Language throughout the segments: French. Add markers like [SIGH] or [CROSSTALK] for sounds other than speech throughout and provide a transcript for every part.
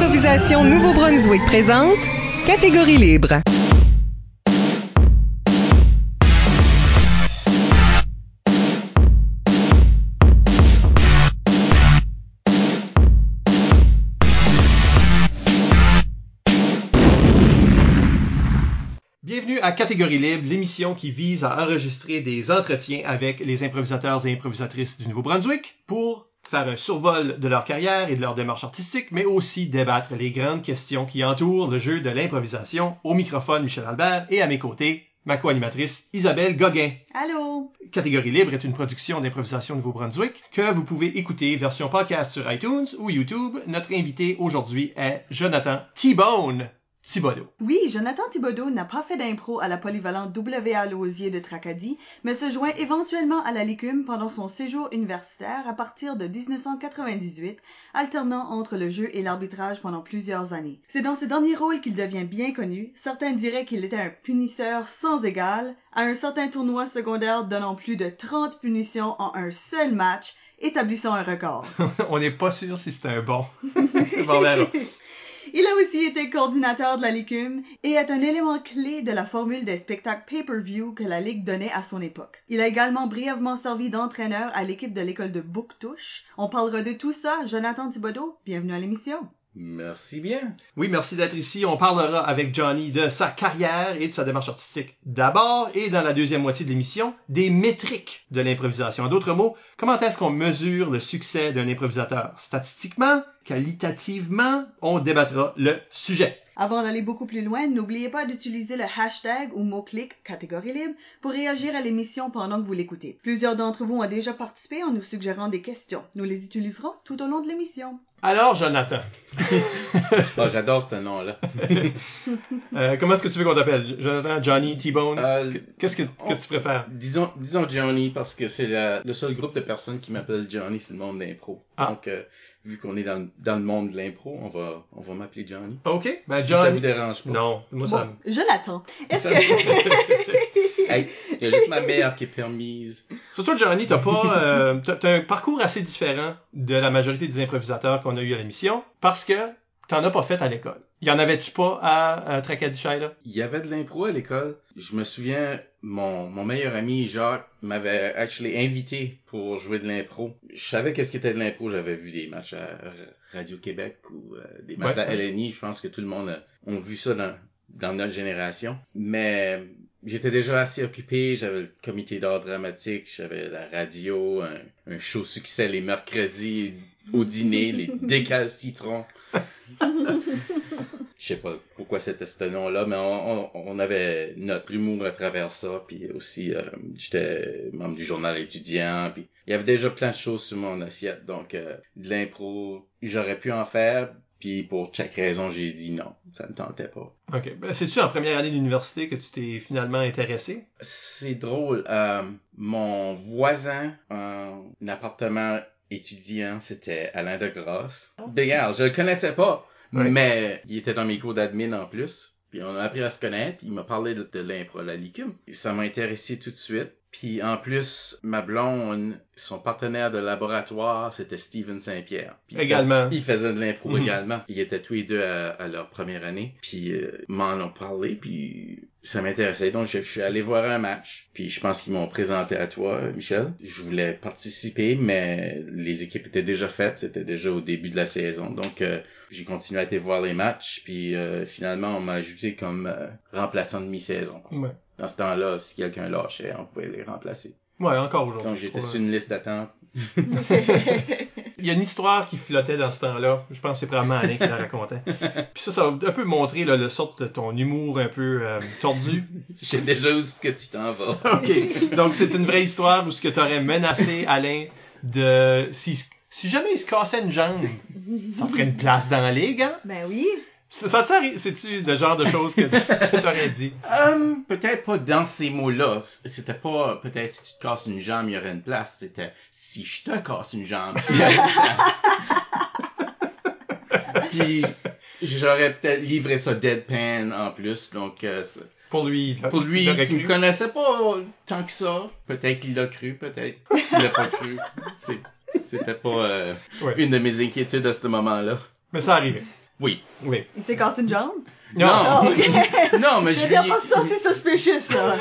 Improvisation Nouveau-Brunswick présente Catégorie libre. Bienvenue à Catégorie Libre, l'émission qui vise à enregistrer des entretiens avec les improvisateurs et improvisatrices du Nouveau-Brunswick pour faire un survol de leur carrière et de leur démarche artistique, mais aussi débattre les grandes questions qui entourent le jeu de l'improvisation. Au microphone, Michel Albert, et à mes côtés, ma co-animatrice Isabelle Gauguin. Allô? Catégorie Libre est une production d'improvisation Nouveau-Brunswick que vous pouvez écouter version podcast sur iTunes ou YouTube. Notre invité aujourd'hui est Jonathan T-Bone Thibodeau. Oui, Jonathan Thibodeau n'a pas fait d'impro à la polyvalente W.A. Lausier de Tracadie, mais se joint éventuellement à la Licume pendant son séjour universitaire à partir de 1998, alternant entre le jeu et l'arbitrage pendant plusieurs années. C'est dans ces derniers rôles qu'il devient bien connu. Certains diraient qu'il était un punisseur sans égal, à un certain tournoi secondaire donnant plus de 30 punitions en un seul match, établissant un record. [LAUGHS] On n'est pas sûr si c'est un bon. [LAUGHS] bon ben. [LAUGHS] Il a aussi été coordinateur de la Licume et est un élément clé de la formule des spectacles pay-per-view que la Ligue donnait à son époque. Il a également brièvement servi d'entraîneur à l'équipe de l'école de Bouctouche. On parlera de tout ça. Jonathan Thibodeau, bienvenue à l'émission. Merci bien. Oui, merci d'être ici. On parlera avec Johnny de sa carrière et de sa démarche artistique d'abord et dans la deuxième moitié de l'émission, des métriques de l'improvisation. En d'autres mots, comment est-ce qu'on mesure le succès d'un improvisateur? Statistiquement, qualitativement, on débattra le sujet. Avant d'aller beaucoup plus loin, n'oubliez pas d'utiliser le hashtag ou mot-clic catégorie libre pour réagir à l'émission pendant que vous l'écoutez. Plusieurs d'entre vous ont déjà participé en nous suggérant des questions. Nous les utiliserons tout au long de l'émission. Alors, Jonathan, [LAUGHS] j'adore ce nom-là. [LAUGHS] euh, comment est-ce que tu veux qu'on t'appelle? Jonathan, Johnny, T-Bone? Euh, Qu'est-ce que, tu préfères? disons, disons Johnny parce que c'est la- le seul groupe de personnes qui m'appellent Johnny, c'est le monde de l'impro. Ah. Donc, euh, vu qu'on est dans, le- dans le monde de l'impro, on va, on va m'appeler Johnny. OK. Ben, si ça vous Johnny. dérange pas. Non, moi, ça Bon, Jonathan, est-ce que... [LAUGHS] Hey, il y a juste ma mère qui est permise. Surtout, Johnny, t'as pas, euh, t'as, t'as un parcours assez différent de la majorité des improvisateurs qu'on a eu à l'émission parce que t'en as pas fait à l'école. Y en avait-tu pas à, à Tracadie là? Il y avait de l'impro à l'école. Je me souviens, mon, mon meilleur ami Jacques m'avait actually invité pour jouer de l'impro. Je savais qu'est-ce qu'était de l'impro. J'avais vu des matchs à Radio-Québec ou euh, des matchs Ouais, à ouais. LNI. Je pense que tout le monde a, ont vu ça dans, dans notre génération. Mais j'étais déjà assez occupé. J'avais le comité d'art dramatique, j'avais la radio, un, un show succès les mercredis au dîner, les [LAUGHS] décalcitrons. [LAUGHS] Je sais pas pourquoi c'était ce nom-là, mais on, on, on avait notre humour à travers ça, puis aussi euh, j'étais membre du journal étudiant, puis il y avait déjà plein de choses sur mon assiette, donc euh, de l'impro, j'aurais pu en faire, puis pour chaque raison j'ai dit non, ça me tentait pas. OK. Ben, c'est-tu en première année d'université que tu t'es finalement intéressé? C'est drôle, euh, mon voisin en appartement étudiant, c'était Alain de Grasse. Regarde, je le connaissais pas, Ouais. mais il était dans mes cours d'admin en plus. Puis on a appris à se connaître, il m'a parlé de, de l'impro à la licume. Et Ça m'a intéressé tout de suite. Puis en plus, ma blonde, son partenaire de laboratoire, c'était Steven Saint-Pierre. Également. Il faisait de l'impro Mhm. également. Ils étaient tous les deux à, à leur première année. Puis euh, m'en ont parlé, puis ça m'intéressait. Donc je, je suis allé voir un match. Puis je pense qu'ils m'ont présenté à toi, Michel. Je voulais participer, mais les équipes étaient déjà faites. C'était déjà au début de la saison. Donc euh, j'ai continué à aller voir les matchs. Puis euh, finalement, on m'a ajouté comme euh, remplaçant de mi-saison. Ouais. Dans ce temps-là, si quelqu'un lâchait, on pouvait les remplacer. Ouais, encore aujourd'hui. Donc j'étais sur une liste d'attente. [LAUGHS] Il y a une histoire qui flottait dans ce temps-là. Je pense que c'est probablement Alain qui la racontait. [LAUGHS] Puis ça, ça va un peu montrer là, le sorte de ton humour un peu euh, tordu. [LAUGHS] Je sais déjà où est-ce que tu t'en vas. OK. Donc, c'est une vraie histoire où ce que t'aurais menacé Alain de... Si, si jamais il se cassait une jambe, ça ferait une place dans la ligue, hein? ben oui. Ça, c'est-tu le genre de choses [LAUGHS] que t'aurais dit? Euh, peut-être pas dans ces mots-là. C'était pas, peut-être si tu te casses une jambe, il y aurait une place. C'était, si je te casse une jambe, il y aurait une place. [LAUGHS] Puis, j'aurais peut-être livré ça deadpan en plus, donc, euh, Pour lui. pour lui, il qui me cru. connaissait pas tant que ça, peut-être qu'il l'a cru, peut-être qu'il l'a pas cru. [LAUGHS] C'est- C'était pas euh, Ouais. une de mes inquiétudes à ce moment-là. Mais ça arrivait. Oui. Oui. Il s'est cassé une jambe? Non. Ah, ok. [LAUGHS] Non, mais je Je lui oh, ça, c'est suspicious, là.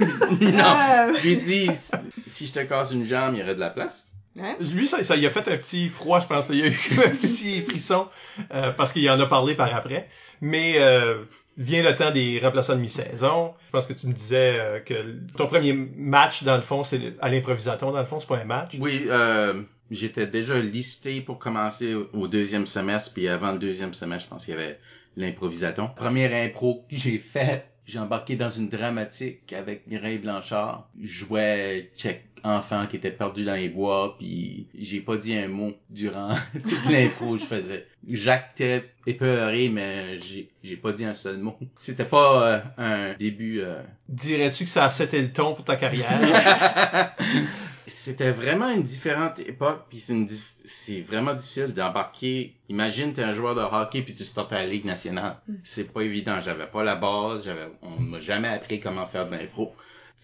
[LAUGHS] Non. Euh, Je lui ai dit, si- si je te casse une jambe, il y aurait de la place. hein? Lui, ça, ça, il a fait un petit froid, je pense. là. Il y a eu [LAUGHS] un petit frisson euh, parce qu'il en a parlé par après. Mais euh, vient le temps des remplaçants de mi-saison. Je pense que tu me disais euh, que ton premier match, dans le fond, c'est à l'improvisaton. Dans le fond, c'est pas un match. Oui, euh, j'étais déjà listé pour commencer au- deuxième semestre, puis avant le deuxième semestre, je pense qu'il y avait l'improvisaton. Première impro que j'ai fait, j'ai embarqué dans une dramatique avec Mireille Blanchard. Je jouais Check enfant qui était perdu dans les bois, puis j'ai pas dit un mot durant [LAUGHS] toute l'impro que je faisais. J'actais épeuré, mais j'ai j'ai pas dit un seul mot. C'était pas euh, un début euh, Dirais-tu que ça a seté le ton pour ta carrière? [LAUGHS] C'était vraiment une différente époque, puis c'est une dif- c'est vraiment difficile d'embarquer. Imagine t'es un joueur de hockey puis tu startes à la Ligue nationale. C'est pas évident. J'avais pas la base, j'avais, on m'a jamais appris comment faire de l'impro.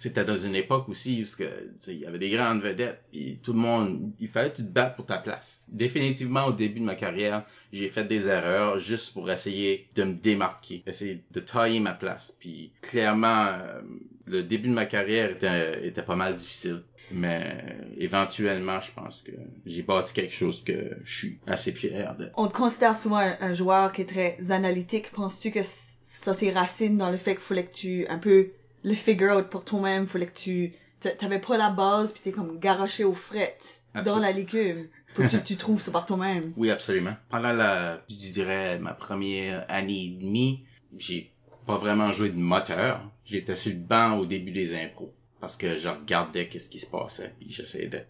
C'était dans une époque aussi où il y avait des grandes vedettes, puis tout le monde, il fallait que tu te battes pour ta place. Définitivement, au début de ma carrière, j'ai fait des erreurs juste pour essayer de me démarquer, essayer de tailler ma place. Puis clairement, euh, le début de ma carrière était, était pas mal difficile. Mais éventuellement, je pense que j'ai bâti quelque chose que je suis assez fier de. On te considère souvent un, joueur qui est très analytique. Penses-tu que ça c'est racine dans le fait qu'il fallait que tu un peu le figure out pour toi-même, fallait que tu t'a- t'avais pas la base puis t'es comme garoché aux frettes dans la légume. Faut que tu, tu trouves ça par toi-même. Oui, absolument. Pendant la, je dirais, ma première année et demie, j'ai pas vraiment joué de moteur. J'étais sur le banc au début des impros. Parce que je regardais qu'est-ce qui se passait, puis j'essayais de...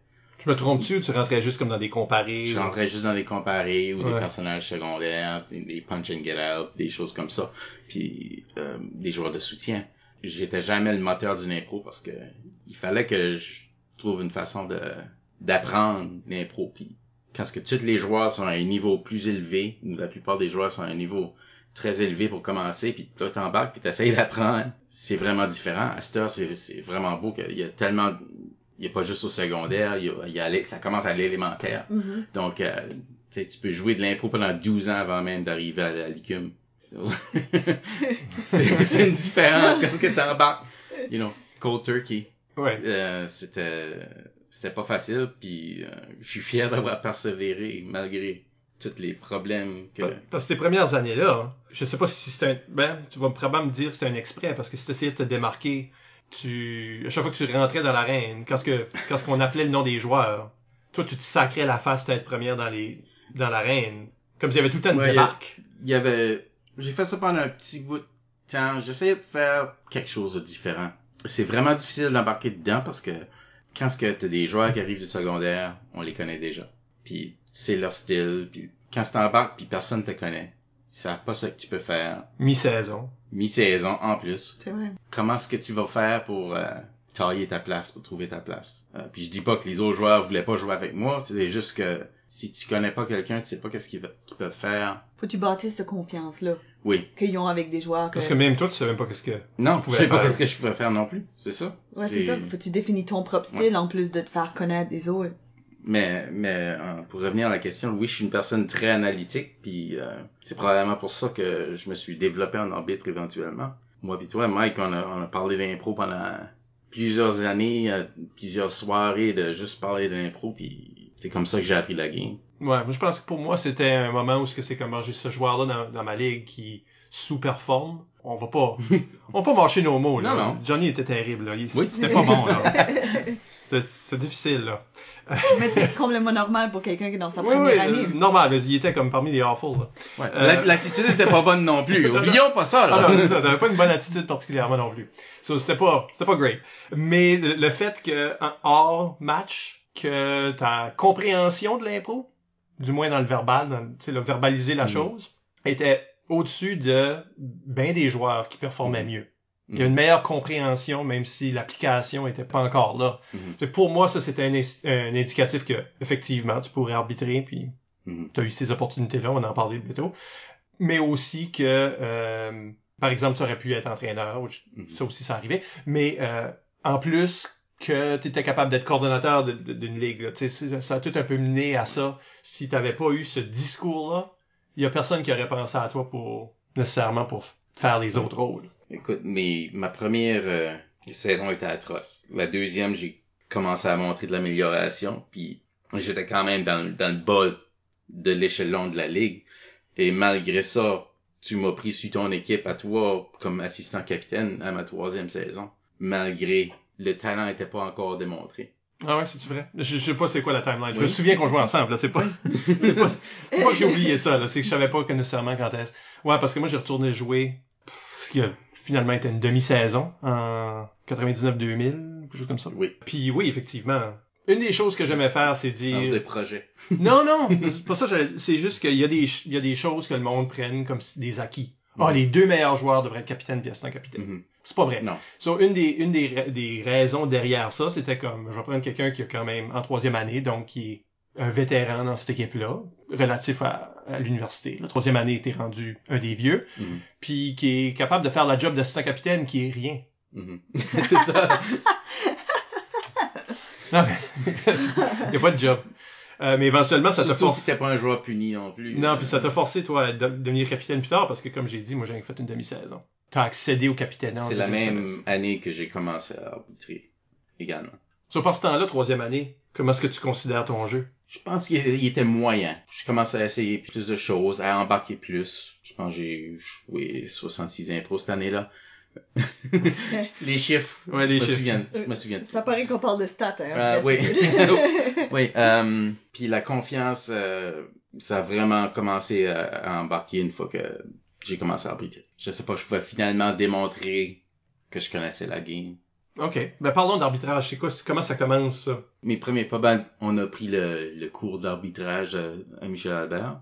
Je me trompe-tu ou tu rentrais juste comme dans des comparés? Je rentrais juste dans des comparés ou des personnages secondaires, des, des punch and get out, des choses comme ça, puis euh, des joueurs de soutien. J'étais jamais le moteur d'une impro parce que il fallait que je trouve une façon de d'apprendre l'impro. Puis quand ce que tous les joueurs sont à un niveau plus élevé, ou la plupart des joueurs sont à un niveau très élevé pour commencer, puis toi t'embarques, puis t'essayes d'apprendre, c'est vraiment différent. À cette heure, c'est vraiment beau qu'il y a tellement... Il y a pas juste au secondaire, il y a, il y a l'é- ça commence à l'élémentaire. Mhm. Donc, euh, tu peux jouer de l'impro pendant 12 ans avant même d'arriver à la licume. [LAUGHS] c'est c'est une différence quand ce que t'embarques. You know, cold turkey. Ouais. Euh, c'était c'était pas facile, puis euh, je suis fier d'avoir persévéré malgré tous les problèmes que... Parce que tes premières années-là, hein, je sais pas si c'était un... Ben, tu vas probablement me dire c'était un exprès, parce que si t'essayais de te démarquer, tu... À chaque fois que tu rentrais dans l'arène, quand ce que... quand ce qu'on appelait le nom des joueurs, toi, tu te sacrais la face tête première dans les... dans l'arène. Comme s'il y avait tout le temps une Ouais, démarque. Il y avait... J'ai fait ça pendant un petit bout de temps. J'essayais de faire quelque chose de différent. C'est vraiment difficile d'embarquer dedans parce que quand ce que t'as des joueurs qui arrivent du secondaire, on les connaît déjà. Puis c'est leur style. Puis quand tu t'embarques, puis personne te connaît. Ils savent pas ce que tu peux faire. Mi-saison. Mi-saison en plus. C'est vrai. Comment est-ce que tu vas faire pour euh, tailler ta place, pour trouver ta place? Euh, puis je dis pas que les autres joueurs voulaient pas jouer avec moi. C'est juste que si tu connais pas quelqu'un, tu sais pas qu'est-ce qu'ils peuvent faire. Faut que tu bâtisses cette confiance-là Oui. qu'ils ont avec des joueurs. Que... Parce que même toi, tu savais même pas qu'est-ce que... Non, Tu je pouvais sais pas faire. ce que je pouvais faire non plus. C'est ça. Ouais, c'est ça. Faut que tu définis ton propre style en plus de te faire connaître des autres. Mais, mais euh, pour revenir à la question, oui, je suis une personne très analytique, puis euh, c'est probablement pour ça que je me suis développé en arbitre éventuellement. Moi puis toi, Mike, on a, on a parlé d'impro pendant plusieurs années, euh, plusieurs soirées de juste parler d'impro, puis c'est comme ça que j'ai appris la game. Ouais, moi je pense que pour moi c'était un moment où ce que c'est comme j'ai ce joueur-là dans, dans ma ligue qui sous-performe. On va pas, [LAUGHS] on va pas marcher nos mots là. Non, non. Johnny était terrible là. Il- Oui. C'était pas bon là. [LAUGHS] C'était c'était difficile là. Mais c'est complètement normal pour quelqu'un qui est dans sa Oui, première oui, année. euh, normal, mais il était comme parmi les awful là. Ouais. Euh, La- L'attitude était pas bonne non plus. [LAUGHS] Oublions pas ça, Ah là. non, c'est ça, t'avais pas une bonne attitude particulièrement non plus. So, c'était pas, c'était pas great. Mais le, le fait que un hors match, que ta compréhension de l'impro, du moins dans le verbal, dans, le verbaliser la Mm. chose, était au-dessus de ben des joueurs qui performaient Mm. mieux. Il y a une meilleure compréhension, même si l'application était pas encore là. C'est- Pour moi, ça, c'était un, indicatif que, effectivement, tu pourrais arbitrer, puis Mhm. tu as eu ces opportunités-là, on en parlait bientôt. Mais aussi que, euh, par exemple, tu aurais pu être entraîneur, Mhm. ça aussi, ça arrivait. Mais euh, en plus que tu étais capable d'être coordonnateur d'une ligue. là. Ça a tout un peu mené à ça. Si tu pas eu ce discours-là, il y a personne qui aurait pensé à toi pour nécessairement pour faire les autres rôles. Écoute, mais ma première euh, saison était atroce. La deuxième, j'ai commencé à montrer de l'amélioration, puis j'étais quand même dans, le- dans le bas de l'échelon de la ligue. Et malgré ça, tu m'as pris sur ton équipe à toi comme assistant capitaine à ma troisième saison, malgré le talent n'était pas encore démontré. Ah ouais, c'est vrai? Je, je sais pas c'est quoi la timeline. Je me souviens qu'on jouait ensemble. Là, c'est pas, c'est pas, c'est pas que j'ai [LAUGHS] oublié ça. Là, c'est que je savais pas que nécessairement quand est-ce. Ouais, parce que moi j'ai retourné jouer ce qui a finalement été une demi-saison en 99-2000, quelque chose comme ça. Oui, Puis oui, effectivement. Une des choses que j'aimais faire, c'est dans dire des projets. non, non, c'est pas ça. C'est juste qu'il y a des, il y a des choses que le monde prenne comme des acquis. Ah, les deux meilleurs joueurs devraient être capitaine puis assistant capitaine. Mhm. C'est pas vrai. Non. So, une des, une des, ra- des raisons derrière ça, c'était comme, je vais prendre quelqu'un qui a quand même en troisième année, donc qui est un vétéran dans cette équipe-là, relatif à, à l'université. La troisième année était rendu un des vieux, Mhm. puis qui est capable de faire la job d'assistant capitaine, qui est rien. Mhm. [LAUGHS] c'est ça. [LAUGHS] Non, mais, [LAUGHS] il y a pas de job. Euh, mais éventuellement, ça te force. t'es pas un joueur puni non plus. Non, puis ça t'a forcé, toi, à de- devenir capitaine plus tard, parce que, comme j'ai dit, moi, j'ai fait une demi-saison. T'as accédé au capitaine. C'est la même année que j'ai commencé à arbitrer également. Sur par ce temps-là, troisième année, comment est-ce que tu considères ton jeu? Je pense qu'il il était moyen. Je commençais à essayer plus de choses, à embarquer plus. Je pense que j'ai joué 66 impros cette année-là. [LAUGHS] les chiffres. Ouais, les je me chiffres. souviens, je me souviens. de Ça paraît qu'on parle de stats, hein. Euh, oui. [LAUGHS] [LAUGHS] Oui, euh, puis la confiance, euh, ça a vraiment commencé à, à embarquer une fois que j'ai commencé à arbitrer. Je sais pas, je pouvais finalement démontrer que je connaissais la game. OK. Ben, parlons d'arbitrage. C'est quoi, comment ça commence, ça? Mes premiers pas, ben, on a pris le, le cours d'arbitrage à, à Michel Albert.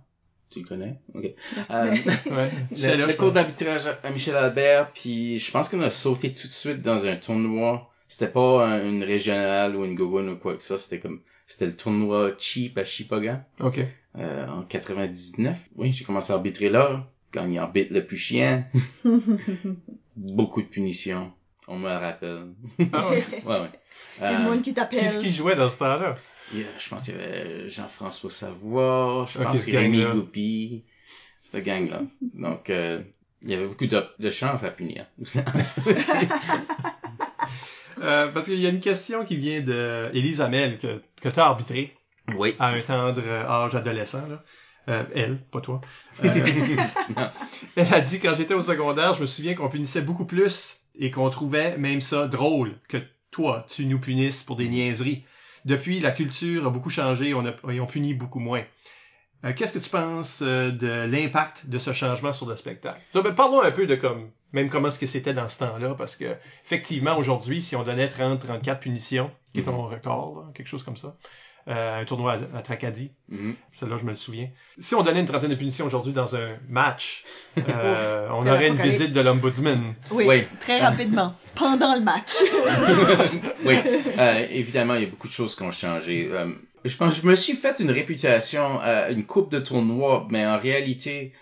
Tu le connais? Ok. Euh, Ouais. [LAUGHS] Le, cours d'arbitrage à, Michel Albert, puis je pense qu'on a sauté tout de suite dans un tournoi. C'était pas un- une régionale ou une gogon ou quoi que ça, c'était comme, c'était le tournoi cheap à Chipagan, OK. euh, en 99. Oui, j'ai commencé à arbitrer là, quand il arbitre le plus chien. [LAUGHS] Beaucoup de punitions. On me le rappelle. Ah ouais? [LAUGHS] Ouais, ouais. Il y a le Euh, monde qui t'appelle. Qu'est-ce qui jouait dans ce temps-là? je pense qu'il y avait Jean-François Savoie, je pense ce qu'il y avait Rémi gang-là. Goupy, cette gang-là. Donc, euh, il y avait beaucoup de, de chances à punir. [LAUGHS] Euh, parce qu'il y a une question qui vient de Élise Hamel, que, que t'as arbitré oui. à un tendre âge adolescent, là. Euh, elle, pas toi. Euh, [LAUGHS] [LAUGHS] elle a dit, quand j'étais au secondaire, je me souviens qu'on punissait beaucoup plus et qu'on trouvait même ça drôle que toi, tu nous punisses pour des niaiseries. Depuis, la culture a beaucoup changé on a, et on punit beaucoup moins. Euh, Qu'est-ce que tu penses euh, de l'impact de ce changement sur le spectacle? Donc, ben, parlons un peu de comme, même comment est-ce que c'était dans ce temps-là, parce que, effectivement, aujourd'hui, si on donnait 30-34 punitions, qui est ton record, là, quelque chose comme ça, euh, un tournoi à, à Tracadie, Mhm. celle-là, je me le souviens. Si on donnait une trentaine de punitions aujourd'hui dans un match, [LAUGHS] euh, on aurait une visite de l'ombudsman. Oui, Oui. très rapidement. [LAUGHS] Pendant le match. oui. Euh, évidemment, il y a beaucoup de choses qui ont changé. Euh, je pense que je me suis fait une réputation à une coupe de tournois, mais en réalité,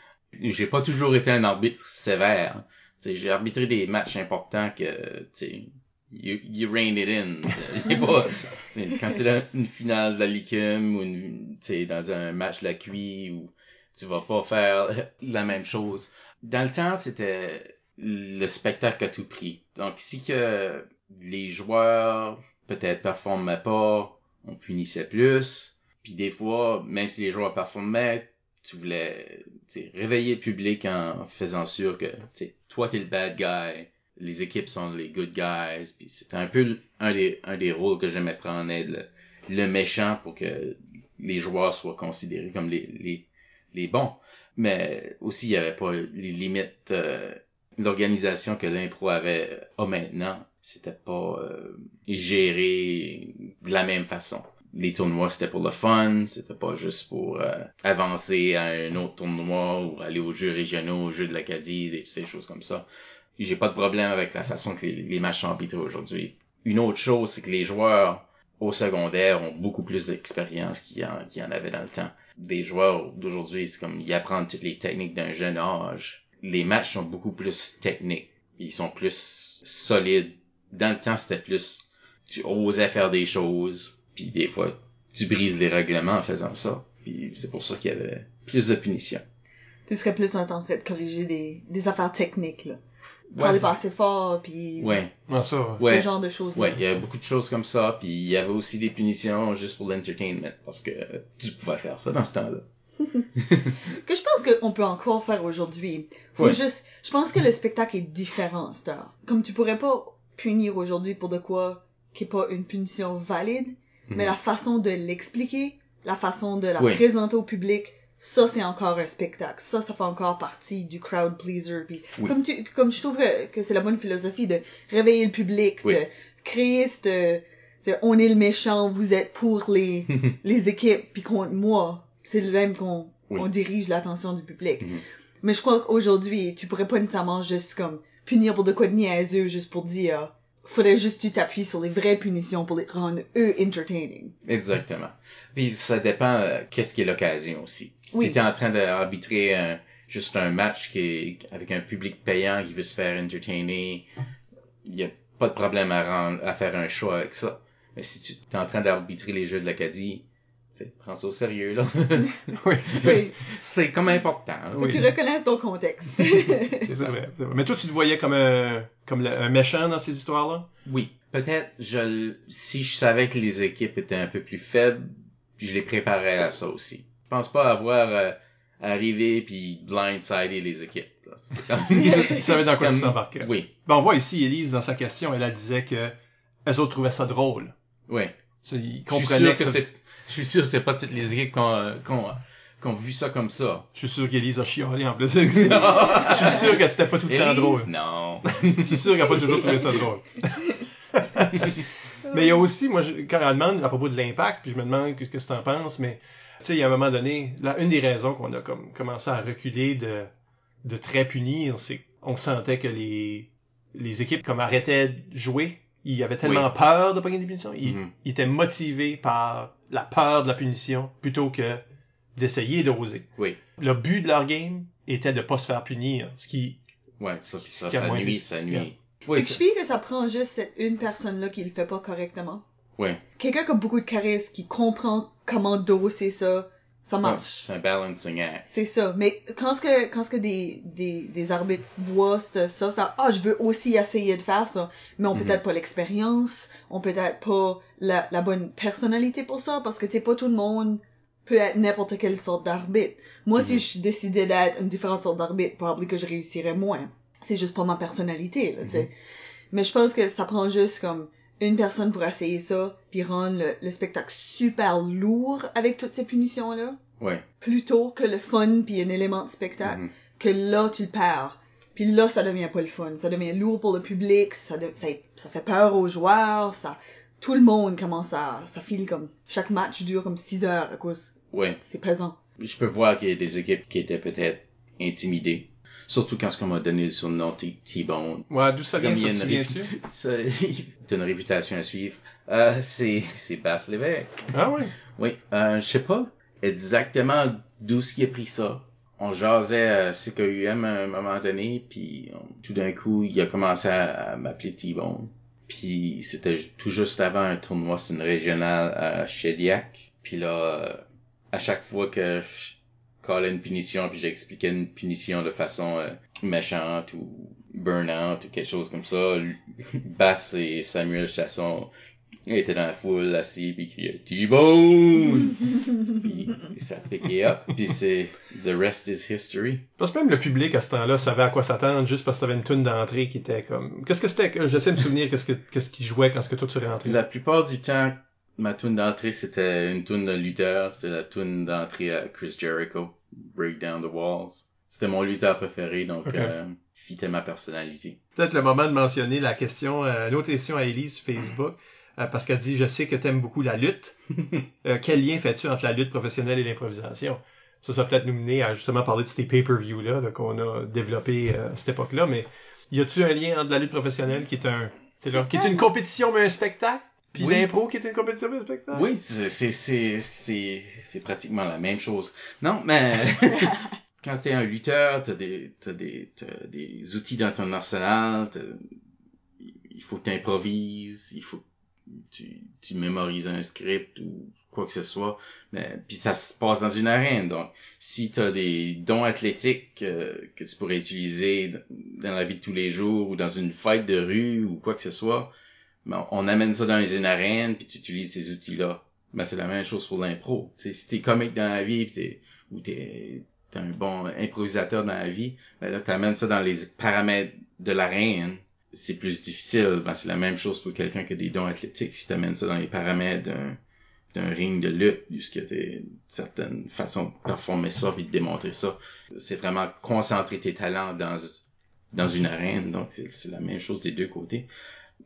j'ai pas toujours été un arbitre sévère. J'ai arbitré des matchs importants que, tu sais, you, you rein it in. [LAUGHS] Pas- quand la- une finale de la Licume ou une, tu sais, dans un match de la QI où tu vas pas faire la même chose. Dans le temps, c'était le spectacle à tout prix. Donc, si que les joueurs peut-être performaient pas, on punissait plus. Puis des fois, même si les joueurs performaient, tu voulais réveiller le public en faisant sûr que tu sais, toi t'es le bad guy, les équipes sont les good guys. Puis c'était un peu un des un des rôles que j'aimais prendre le, le méchant pour que les joueurs soient considérés comme les les les bons. Mais aussi il y avait pas les limites euh, l'organisation que l'impro avait a maintenant, c'était pas euh, géré de la même façon. Les tournois, c'était pour le fun, c'était pas juste pour euh, avancer à un autre tournoi ou aller aux jeux régionaux, aux jeux de l'Acadie, des ces choses comme ça. J'ai pas de problème avec la façon que les, les matchs sont arbitrés aujourd'hui. Une autre chose, c'est que les joueurs au secondaire ont beaucoup plus d'expérience qu'il y, en, y en avait dans le temps. Des joueurs d'aujourd'hui, c'est comme ils apprennent toutes les techniques d'un jeune âge. Les matchs sont beaucoup plus techniques. Ils sont plus solides. Dans le temps, c'était plus tu osais faire des choses, puis des fois tu brises les règlements en faisant ça. Puis c'est pour ça qu'il y avait plus de punitions. Tu serais plus en train de corriger des, des affaires techniques, là. Ouais, Parler c'est- pas assez fort, puis Ouais, Ah, ça. ce ouais. genre de choses. Ouais, il y a beaucoup de choses comme ça, puis il y avait aussi des punitions juste pour l'entertainment, parce que tu pouvais faire ça dans ce temps-là. [LAUGHS] Que je pense qu'on peut encore faire aujourd'hui. Faut Ouais. juste, je pense que le spectacle est différent, à cette heure. Comme tu pourrais pas punir aujourd'hui pour de quoi qui est pas une punition valide, mais Mhm. la façon de l'expliquer, la façon de la Oui. présenter au public, ça c'est encore un spectacle. Ça, ça fait encore partie du crowd pleaser. Puis Oui. comme tu, comme je trouve que, que c'est la bonne philosophie de réveiller le public, Oui. de créer cette, on est le méchant, vous êtes pour les, [LAUGHS] les équipes, puis contre moi. C'est le même qu'on on dirige l'attention du public. Mhm. Mais je crois qu'aujourd'hui, tu pourrais pas nécessairement juste comme punir pour de quoi de niaiseux, juste pour dire, faudrait juste que tu t'appuies sur les vraies punitions pour les rendre eux entertaining. Exactement. Puis ça dépend euh, qu'est-ce qui est l'occasion aussi. Oui. Si t'es en train d'arbitrer un- juste un match qui est avec un public payant qui veut se faire entertainer, il y a pas de problème à rendre, à faire un choix avec ça. Mais si tu es en train d'arbitrer les jeux de l'Acadie, tu sais, prends ça au sérieux là. [LAUGHS] Oui. C'est comme important. Faut Oui. que tu reconnaisses ton contexte. [LAUGHS] C'est vrai. Mais toi, tu te voyais comme un, comme le- un méchant dans ces histoires-là? Oui, peut-être je si je savais que les équipes étaient un peu plus faibles, je les préparais à ça aussi. Je pense pas avoir euh, arrivé puis blindsider les équipes. [LAUGHS] Tu savais dans quoi tu s'embarquais. Oui, Ben, on voit ici, Elise, dans sa question, elle, elle disait que elles autres trouvaient ça drôle. oui. Ils comprenaient que, que c'est je suis sûr que c'est pas toutes les équipes qui ont, euh, qui ont, qui ont vu ça comme ça. Je suis sûr qu'Elise a chialé en plus. [LAUGHS] Je suis sûr que c'était pas tout le temps Élise, drôle. Non. [LAUGHS] Je suis sûr qu'elle a pas toujours trouvé ça drôle. [LAUGHS] mais il y a aussi, moi, je- quand elle demande à propos de l'impact, puis je me demande qu'est-ce que tu en penses, mais tu sais, il y a un moment donné, là, une des raisons qu'on a comme commencé à reculer de, de très punir, c'est qu'on sentait que les, les équipes comme arrêtaient de jouer. Ils avaient tellement Oui. peur de pas gagner des punitions. Ils, Mhm. ils étaient motivés par la peur de la punition plutôt que d'essayer d'oser. Oui. Le but de leur game était de pas se faire punir, ce qui Ouais, ça, puis ça, ça moins nuit, ça Yeah. nuit. Fait Oui, que je ça- file que ça prend juste cette une personne-là qui le fait pas correctement. ouais. Quelqu'un qui a beaucoup de charisme, qui comprend comment doser ça, ça Ouais, marche. C'est un balancing act. C'est ça. Mais quand ce que, quand ce que des, des, des arbitres voient ça, faire, ah, je veux aussi essayer de faire ça, mais on Mhm. peut-être pas l'expérience, on peut-être pas la, la bonne personnalité pour ça, parce que tu sais, pas tout le monde peut être n'importe quelle sorte d'arbitre. Moi, si Mhm. je décidais d'être une différente sorte d'arbitre, probablement que je réussirais moins. C'est juste pas ma personnalité, là, tu sais. Mais je pense que ça prend juste comme une personne pour essayer ça, puis rendre le, le spectacle super lourd avec toutes ces punitions-là Ouais. plutôt que le fun puis un élément de spectacle, Mhm. que là tu le perds. Puis là ça devient pas le fun, ça devient lourd pour le public, ça de- ça, ça fait peur aux joueurs, ça tout le monde commence à ça file comme chaque match dure comme 6 heures à cause Ouais. c'est pesant. je peux voir qu'il y a des équipes qui étaient peut-être intimidées. Surtout quand on m'a donné le surnom T-Bone. Ouais, d'où ça vient, ça, tu t'as [LAUGHS] une réputation à suivre. Euh, c'est, c'est Basse Lévesque. Ah ouais? Oui, euh, je sais pas exactement d'où ce qui a pris ça. On jasait à CKUM à un moment donné, puis on- tout d'un coup, il a commencé à, à m'appeler T-Bone. Puis c'était tout juste avant un tournoi, c'est une régionale à Shediac. Puis là, euh, à chaque fois que je collais une punition, puis j'expliquais une punition de façon euh, méchante ou burnante ou quelque chose comme ça, [LAUGHS] Bass et Samuel Chasson étaient dans la foule assis puis criaient T-Bone! [LAUGHS] puis ça piquait up, puis c'est The rest is history. Parce que même le public à ce temps-là savait à quoi s'attendre juste parce que t'avais une tune d'entrée qui était comme. Qu'est-ce que c'était que j'essaie de me souvenir qu'est-ce que qu'est-ce qui jouait quand ce que toi tu rentrais? La plupart du temps, ma tune d'entrée, c'était une tune de lutteur. C'est la tune d'entrée à Chris Jericho, Break Down the Walls. C'était mon lutteur préféré, donc euh, fitait ma personnalité. Peut-être le moment de mentionner la question, euh, une autre question à Elise sur Facebook. euh, parce qu'elle dit, je sais que t'aimes beaucoup la lutte. [LAUGHS] Euh, quel lien fais-tu entre la lutte professionnelle et l'improvisation? Ça, ça va peut-être nous mener à justement parler de ces pay-per-view-là là, qu'on a développé euh, à cette époque-là. Mais y a-tu un lien entre la lutte professionnelle qui est un, c'est là, qui est une compétition mais un spectacle? Puis Oui. l'impro qui est une compétition spectacle? Oui, c'est, c'est, c'est, c'est, c'est pratiquement la même chose. Non, mais [LAUGHS] quand t'es un lutteur, t'as des, t'as des, t'as des outils dans ton arsenal, t'as- il faut que t'improvises, il faut que tu, tu mémorises un script ou quoi que ce soit. Mais puis ça se passe dans une arène. Donc, si tu as des dons athlétiques euh, que tu pourrais utiliser dans la vie de tous les jours ou dans une fête de rue ou quoi que ce soit, on amène ça dans une arène puis tu utilises ces outils-là. Ben, c'est la même chose pour l'impro. Si t'es comique dans la vie pis t'es, ou t'es t'es un bon improvisateur dans la vie, ben là, t'amènes ça dans les paramètres de l'arène. C'est plus difficile. Ben, c'est la même chose pour quelqu'un qui a des dons athlétiques. Si t'amènes ça dans les paramètres d'un, ring de lutte, jusqu'à une certaine façon de performer ça puis de démontrer ça. C'est vraiment concentrer tes talents dans, dans une arène. Donc, c'est la même chose des deux côtés.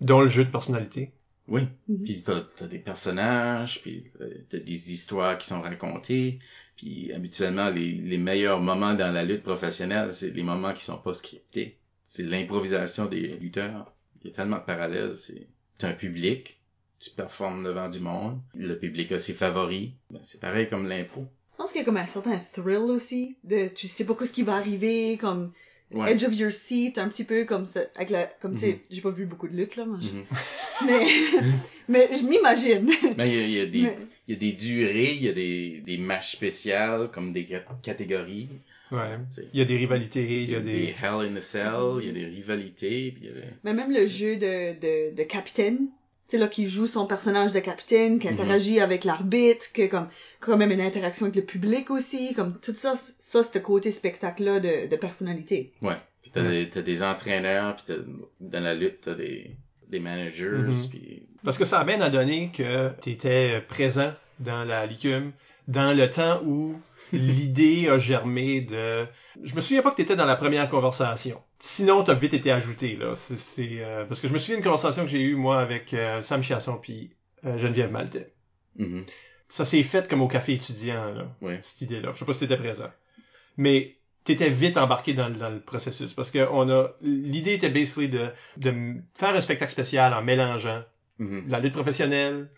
Dont le jeu de personnalité. Oui. Mhm. Puis t'as, t'as des personnages, puis t'as des histoires qui sont racontées. Puis habituellement, les, les meilleurs moments dans la lutte professionnelle, c'est les moments qui sont pas scriptés. C'est l'improvisation des lutteurs. Il y a tellement de parallèles. C'est t'as un public, tu performes devant du monde, le public a ses favoris. Ben, c'est pareil comme l'impro. Je pense qu'il y a comme un certain thrill aussi, de tu sais pas quoi ce qui va arriver, comme Ouais. edge of your seat, un petit peu comme ça, avec la, comme tu sais, Mhm. j'ai pas vu beaucoup de lutte là, moi, je- Mhm. [LAUGHS] mais, [LAUGHS] mais je m'imagine. Mais il y a, il y a des, Mais- il y a des durées, il y a des, des matchs spéciales comme des cat- catégories. Ouais. Il y a des rivalités, il y a des... Hell in a Cell, il y a des rivalités, puis y a des... Mais même le jeu de, de, de capitaine, sais, là, qui joue son personnage de capitaine, qui Mhm. interagit avec l'arbitre, que comme, quand même une interaction avec le public aussi, comme tout ça, ça, ce côté spectacle-là de, de personnalité. Ouais. Puis t'as, Ouais. des, t'as des entraîneurs, puis t'as, dans la lutte, t'as des, des managers, Mhm. puis... Parce que ça amène à donner que tu étais présent dans la licume dans le temps où l'idée a germé de... Je me souviens pas que tu étais dans la première conversation. Sinon, t'as vite été ajouté, là. C'est, euh, Parce que je me souviens d'une conversation que j'ai eue, moi, avec euh, Sam Chiasson puis euh, Geneviève Maltais. Mhm. Ça s'est fait comme au café étudiant, là, Ouais. cette idée-là. Je sais pas si t'étais présent. Mais t'étais vite embarqué dans, le- dans le processus. Parce que on a... L'idée était basically de, faire un spectacle spécial en mélangeant Mhm. la lutte professionnelle,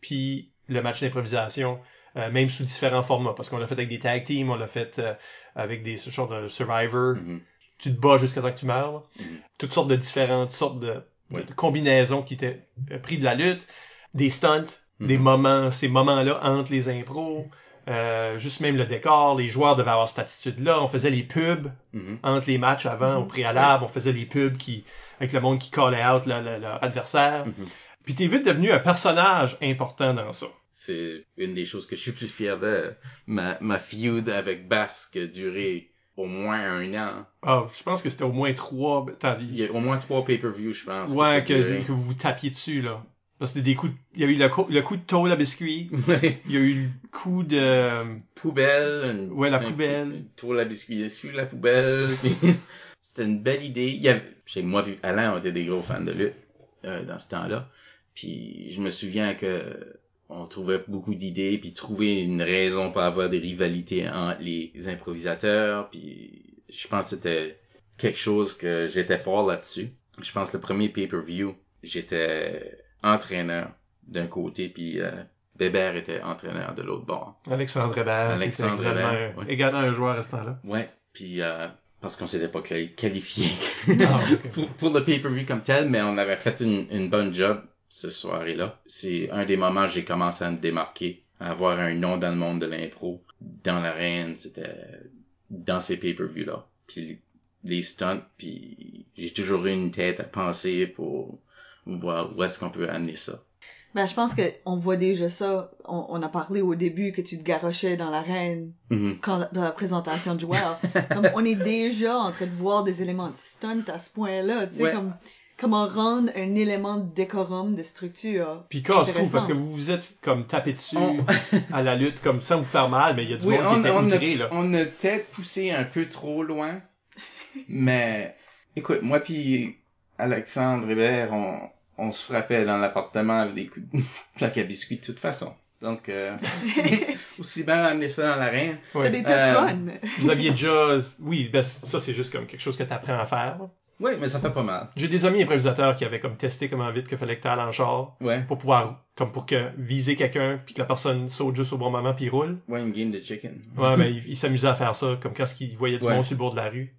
puis le match d'improvisation, euh, même sous différents formats, parce qu'on l'a fait avec des tag teams, on l'a fait euh, avec des sortes de Survivor, Mhm. tu te bats jusqu'à temps que tu meurs, là. Mhm. toutes sortes de différentes sortes de, Oui. de combinaisons qui étaient euh, pris de la lutte, des stunts, des Mhm. moments, ces moments-là entre les impros, euh, juste même le décor, les joueurs devaient avoir cette attitude-là, on faisait les pubs entre les matchs avant, au préalable, on faisait les pubs qui, avec le monde qui callait out le- le- leur adversaire. Mhm. Puis t'es vite devenu un personnage important dans ça. C'est une des choses que je suis plus fier de. Ma, ma feud avec Bass qui a duré au moins un an. Ah, je pense que c'était au moins trois. Il y a au moins trois pay-per-views, je pense. ouais, que, que vous vous tapiez dessus, là. Parce que des coups de- Il y a eu le, coup- le coup de tôle à biscuit. Il y a eu le coup de... poubelle. une- Ouais, la poubelle. Une toile à biscuits dessus, la poubelle. [LAUGHS] C'était une belle idée. Il y avait, chez moi et Alain, on était des gros fans de lutte euh, dans ce temps-là. Puis je me souviens que on trouvait beaucoup d'idées, puis trouver une raison pour avoir des rivalités entre les improvisateurs. Puis je pense que c'était quelque chose que j'étais fort là-dessus. Je pense que le premier pay-per-view, j'étais entraîneur d'un côté, puis euh, Bébert était entraîneur de l'autre bord. Alexandre Hébert. Alexandre était également, Hébert, ouais. également un joueur à ce temps-là. Ouais. Puis euh, parce qu'on s'était pas quali- qualifié Ah, [LAUGHS] pour le pay-per-view comme tel, mais on avait fait une, une bonne job ce soirée-là. C'est un des moments où j'ai commencé à me démarquer, à avoir un nom dans le monde de l'impro. Dans l'arène, c'était dans ces pay-per-views-là. Puis les stunts, puis j'ai toujours eu une tête à penser pour voir où est-ce qu'on peut amener ça. Ben, je pense que on voit déjà ça. On, on a parlé au début que tu te garochais dans l'arène quand dans la présentation de joueurs. comme on est déjà en train de voir des éléments de stunt à ce point-là. Tu sais, Ouais. comme comment rendre un élément de décorum, de structure. Puis Intéressant. parce que vous vous êtes comme tapé dessus On- [LAUGHS] à la lutte, comme sans vous faire mal, mais il y a du Oui, monde on, qui était on, outré, a, là. on a peut-être poussé un peu trop loin, mais écoute, moi puis Alexandre Hébert, on, on se frappait dans l'appartement avec des coups de [LAUGHS] plaque à biscuits de toute façon. Donc, euh, [LAUGHS] aussi bien amener ça dans l'arène. Ouais. T'as des test Euh. Vous aviez déjà... Oui, ben, ça, c'est juste comme quelque chose que t'apprends à faire. Là. Oui, mais ça fait pas mal. J'ai des amis improvisateurs qui avaient comme testé comment vite qu'il fallait que t'ailles en char Ouais, pour pouvoir, comme pour que viser quelqu'un, puis que la personne saute juste au bon moment puis roule. ouais, une game de chicken. Ouais, ben, [LAUGHS] ils il s'amusaient à faire ça, comme quand ils voyaient du Ouais. monde sur le bord de la rue.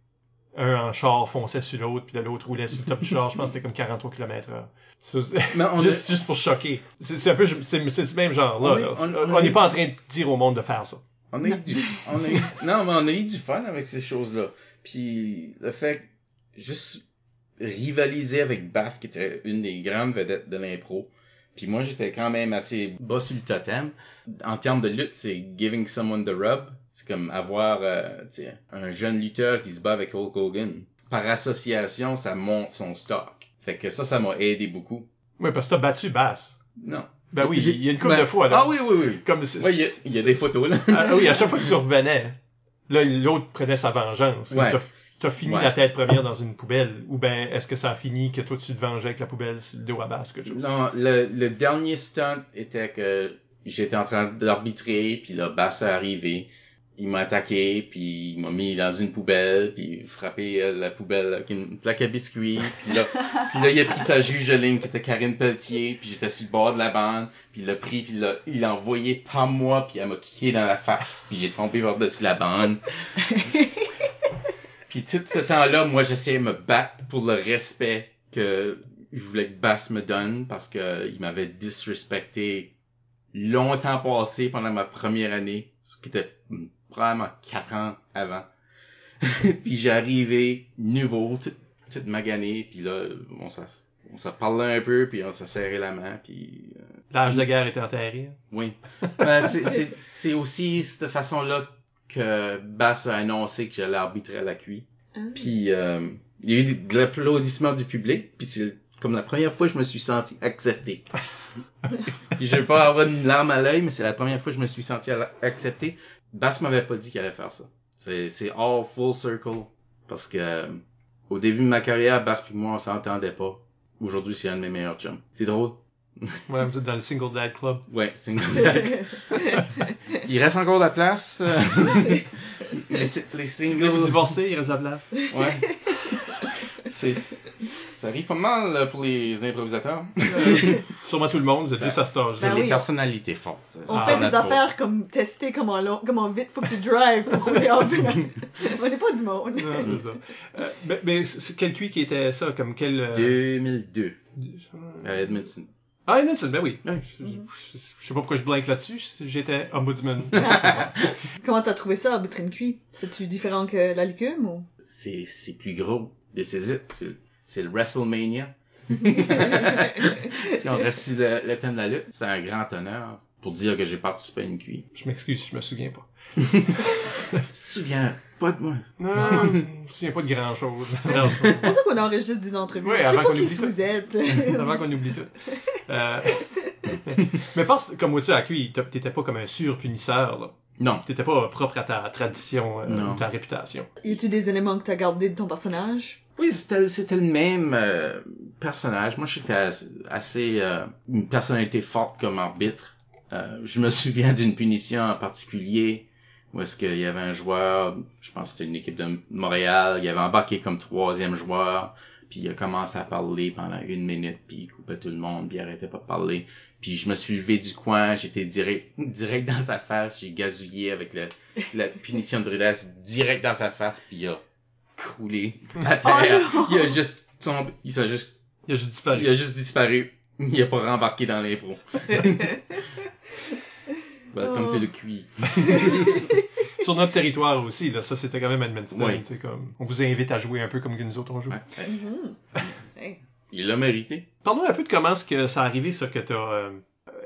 un en char fonçait sur l'autre, puis l'autre roulait sur le top du char. Je pense que c'était comme 43 km heure. C'est- [LAUGHS] Mais on [LAUGHS] juste, juste pour choquer. C'est un peu, c'est ce même genre là. On est- là. on- On on n'est est- pas en train de dire au monde de faire ça. On a eu du, on a eu, non, mais on a eu du fun avec ces choses-là. Puis le fait que juste rivaliser avec Bass, qui était une des grandes vedettes de l'impro. Puis moi, j'étais quand même assez bas sur le totem. En termes de lutte, c'est giving someone the rub. C'est comme avoir euh, un jeune lutteur qui se bat avec Hulk Hogan. Par association, ça monte son stock. Fait que ça, ça m'a aidé beaucoup. Oui, parce que t'as battu Bass. Non. Ben oui, il y a une couple ben- de fois là. Ah oui, oui, oui. Comme Ouais, il y a, il y a des photos, là. Ah oui, à chaque fois que tu revenais, là, l'autre prenait sa vengeance. Ouais. T'as- fini Ouais. la tête première dans une poubelle. Ou ben, est-ce que ça a fini que toi, tu te vengeais avec la poubelle sur le dos à basse, quelque chose? Non, le, le dernier stunt était que j'étais en train d'arbitrer, puis là, Bass est arrivé. Il m'a attaqué, puis il m'a mis dans une poubelle, puis frappé euh, la poubelle avec une plaque à biscuits. Puis là, [LAUGHS] puis là, il a pris sa juge de ligne qui était Karine Pelletier, puis j'étais sur le bord de la bande, puis il l'a pris, puis il l'a il l'a envoyé par moi, puis elle m'a kické dans la face, puis j'ai tombé par-dessus la bande. [LAUGHS] Puis tout ce temps-là, moi, j'essayais de me battre pour le respect que je voulais que Bass me donne parce que il m'avait disrespecté longtemps passé pendant ma première année, ce qui était probablement quatre ans avant. [LAUGHS] puis arrivé nouveau, tout, tout magané, puis là, on s'est on s'est parlé un peu, puis on s'est serré la main, puis euh, L'âge de guerre était enterré. oui. Ben, c'est aussi cette façon-là que Bass a annoncé que j'allais arbitrer à la QI. Puis euh, il y a eu de l'applaudissement du public, puis c'est comme la première fois que je me suis senti accepté. [LAUGHS] Puis je vais pas avoir une larme à l'œil, mais c'est la première fois que je me suis senti accepté. Bass m'avait pas dit qu'il allait faire ça. C'est c'est all full circle parce que euh, au début de ma carrière, Bass et moi on s'entendait pas. Aujourd'hui, c'est un de mes meilleurs chums. C'est drôle. Ouais, vous êtes dans le Single Dad Club. Ouais, c'est une [LAUGHS] Il reste encore de la place. euh, [LAUGHS] les, si- les Si vous singles. divorcer, il reste de la place. Ouais. C'est, ça arrive pas mal pour les improvisateurs. Euh, sûrement tout le monde, Ça- juste à cet âge. C'est Ben les oui. personnalités fortes. On C'est fait des affaires comme tester comment, long, comment vite faut que tu drives pour rouler en ville. On n'est pas du monde. C'est ça. Euh, mais mais c'est quel cuit qui était ça? Comme quel... euh, 2002, à Edmondson. Ah, Edmondson, ben oui. Je, je- je sais pas pourquoi je blanque là-dessus. J'étais ombudsman. [LAUGHS] Comment t'as trouvé ça, arbitrer une cuit? C'est-tu différent que la licume ou? C'est, c'est plus gros. This is it. C'est, c'est le WrestleMania. [LAUGHS] si on reste sur le, le thème de la lutte, c'est un grand honneur pour dire que j'ai participé à une cuit. je m'excuse si je me souviens pas. [LAUGHS] Tu te souviens pas de moi? Non, je me souviens pas de grand-chose. C'est pour ça qu'on enregistre des entrevues. Oui, avant qu'on qui oublie tout. vous êtes. Avant qu'on oublie tout. Euh, [LAUGHS] mais pense, comme QI, t'as- t'étais pas comme un surpunisseur, là. Non. T'étais pas propre à ta tradition, euh, Non. ta réputation. y a-tu des éléments que t'as gardés de ton personnage? Oui, c'était, c'était le même euh, personnage. Moi, j'étais assez, euh, une personnalité forte comme arbitre. Euh, je me [LAUGHS] souviens d'une punition en particulier où est-ce qu'il y avait un joueur, je pense que c'était une équipe de Montréal, il avait embarqué comme troisième joueur, puis il a commencé à parler pendant une minute, puis il coupait tout le monde, puis il arrêtait pas de parler. Puis je me suis levé du coin, j'étais direct, [LAUGHS] direct dans sa face, j'ai gazouillé avec le, la punition de rudesse direct dans sa face, puis il a coulé à terre. Oh non! il a juste tombé, il s'est juste, Il a juste disparu. il a juste disparu. Il a pas rembarqué dans l'impro. [LAUGHS] Welcome Oh. to the QI. Sur notre territoire aussi, là, ça c'était quand même sais, Comme, on vous invite à jouer un peu comme nous autres on joue. Ouais. Mhm. Hey. Il l'a mérité. Parle-nous un peu de comment est-ce que ça a arrivé, ça, que t'as euh,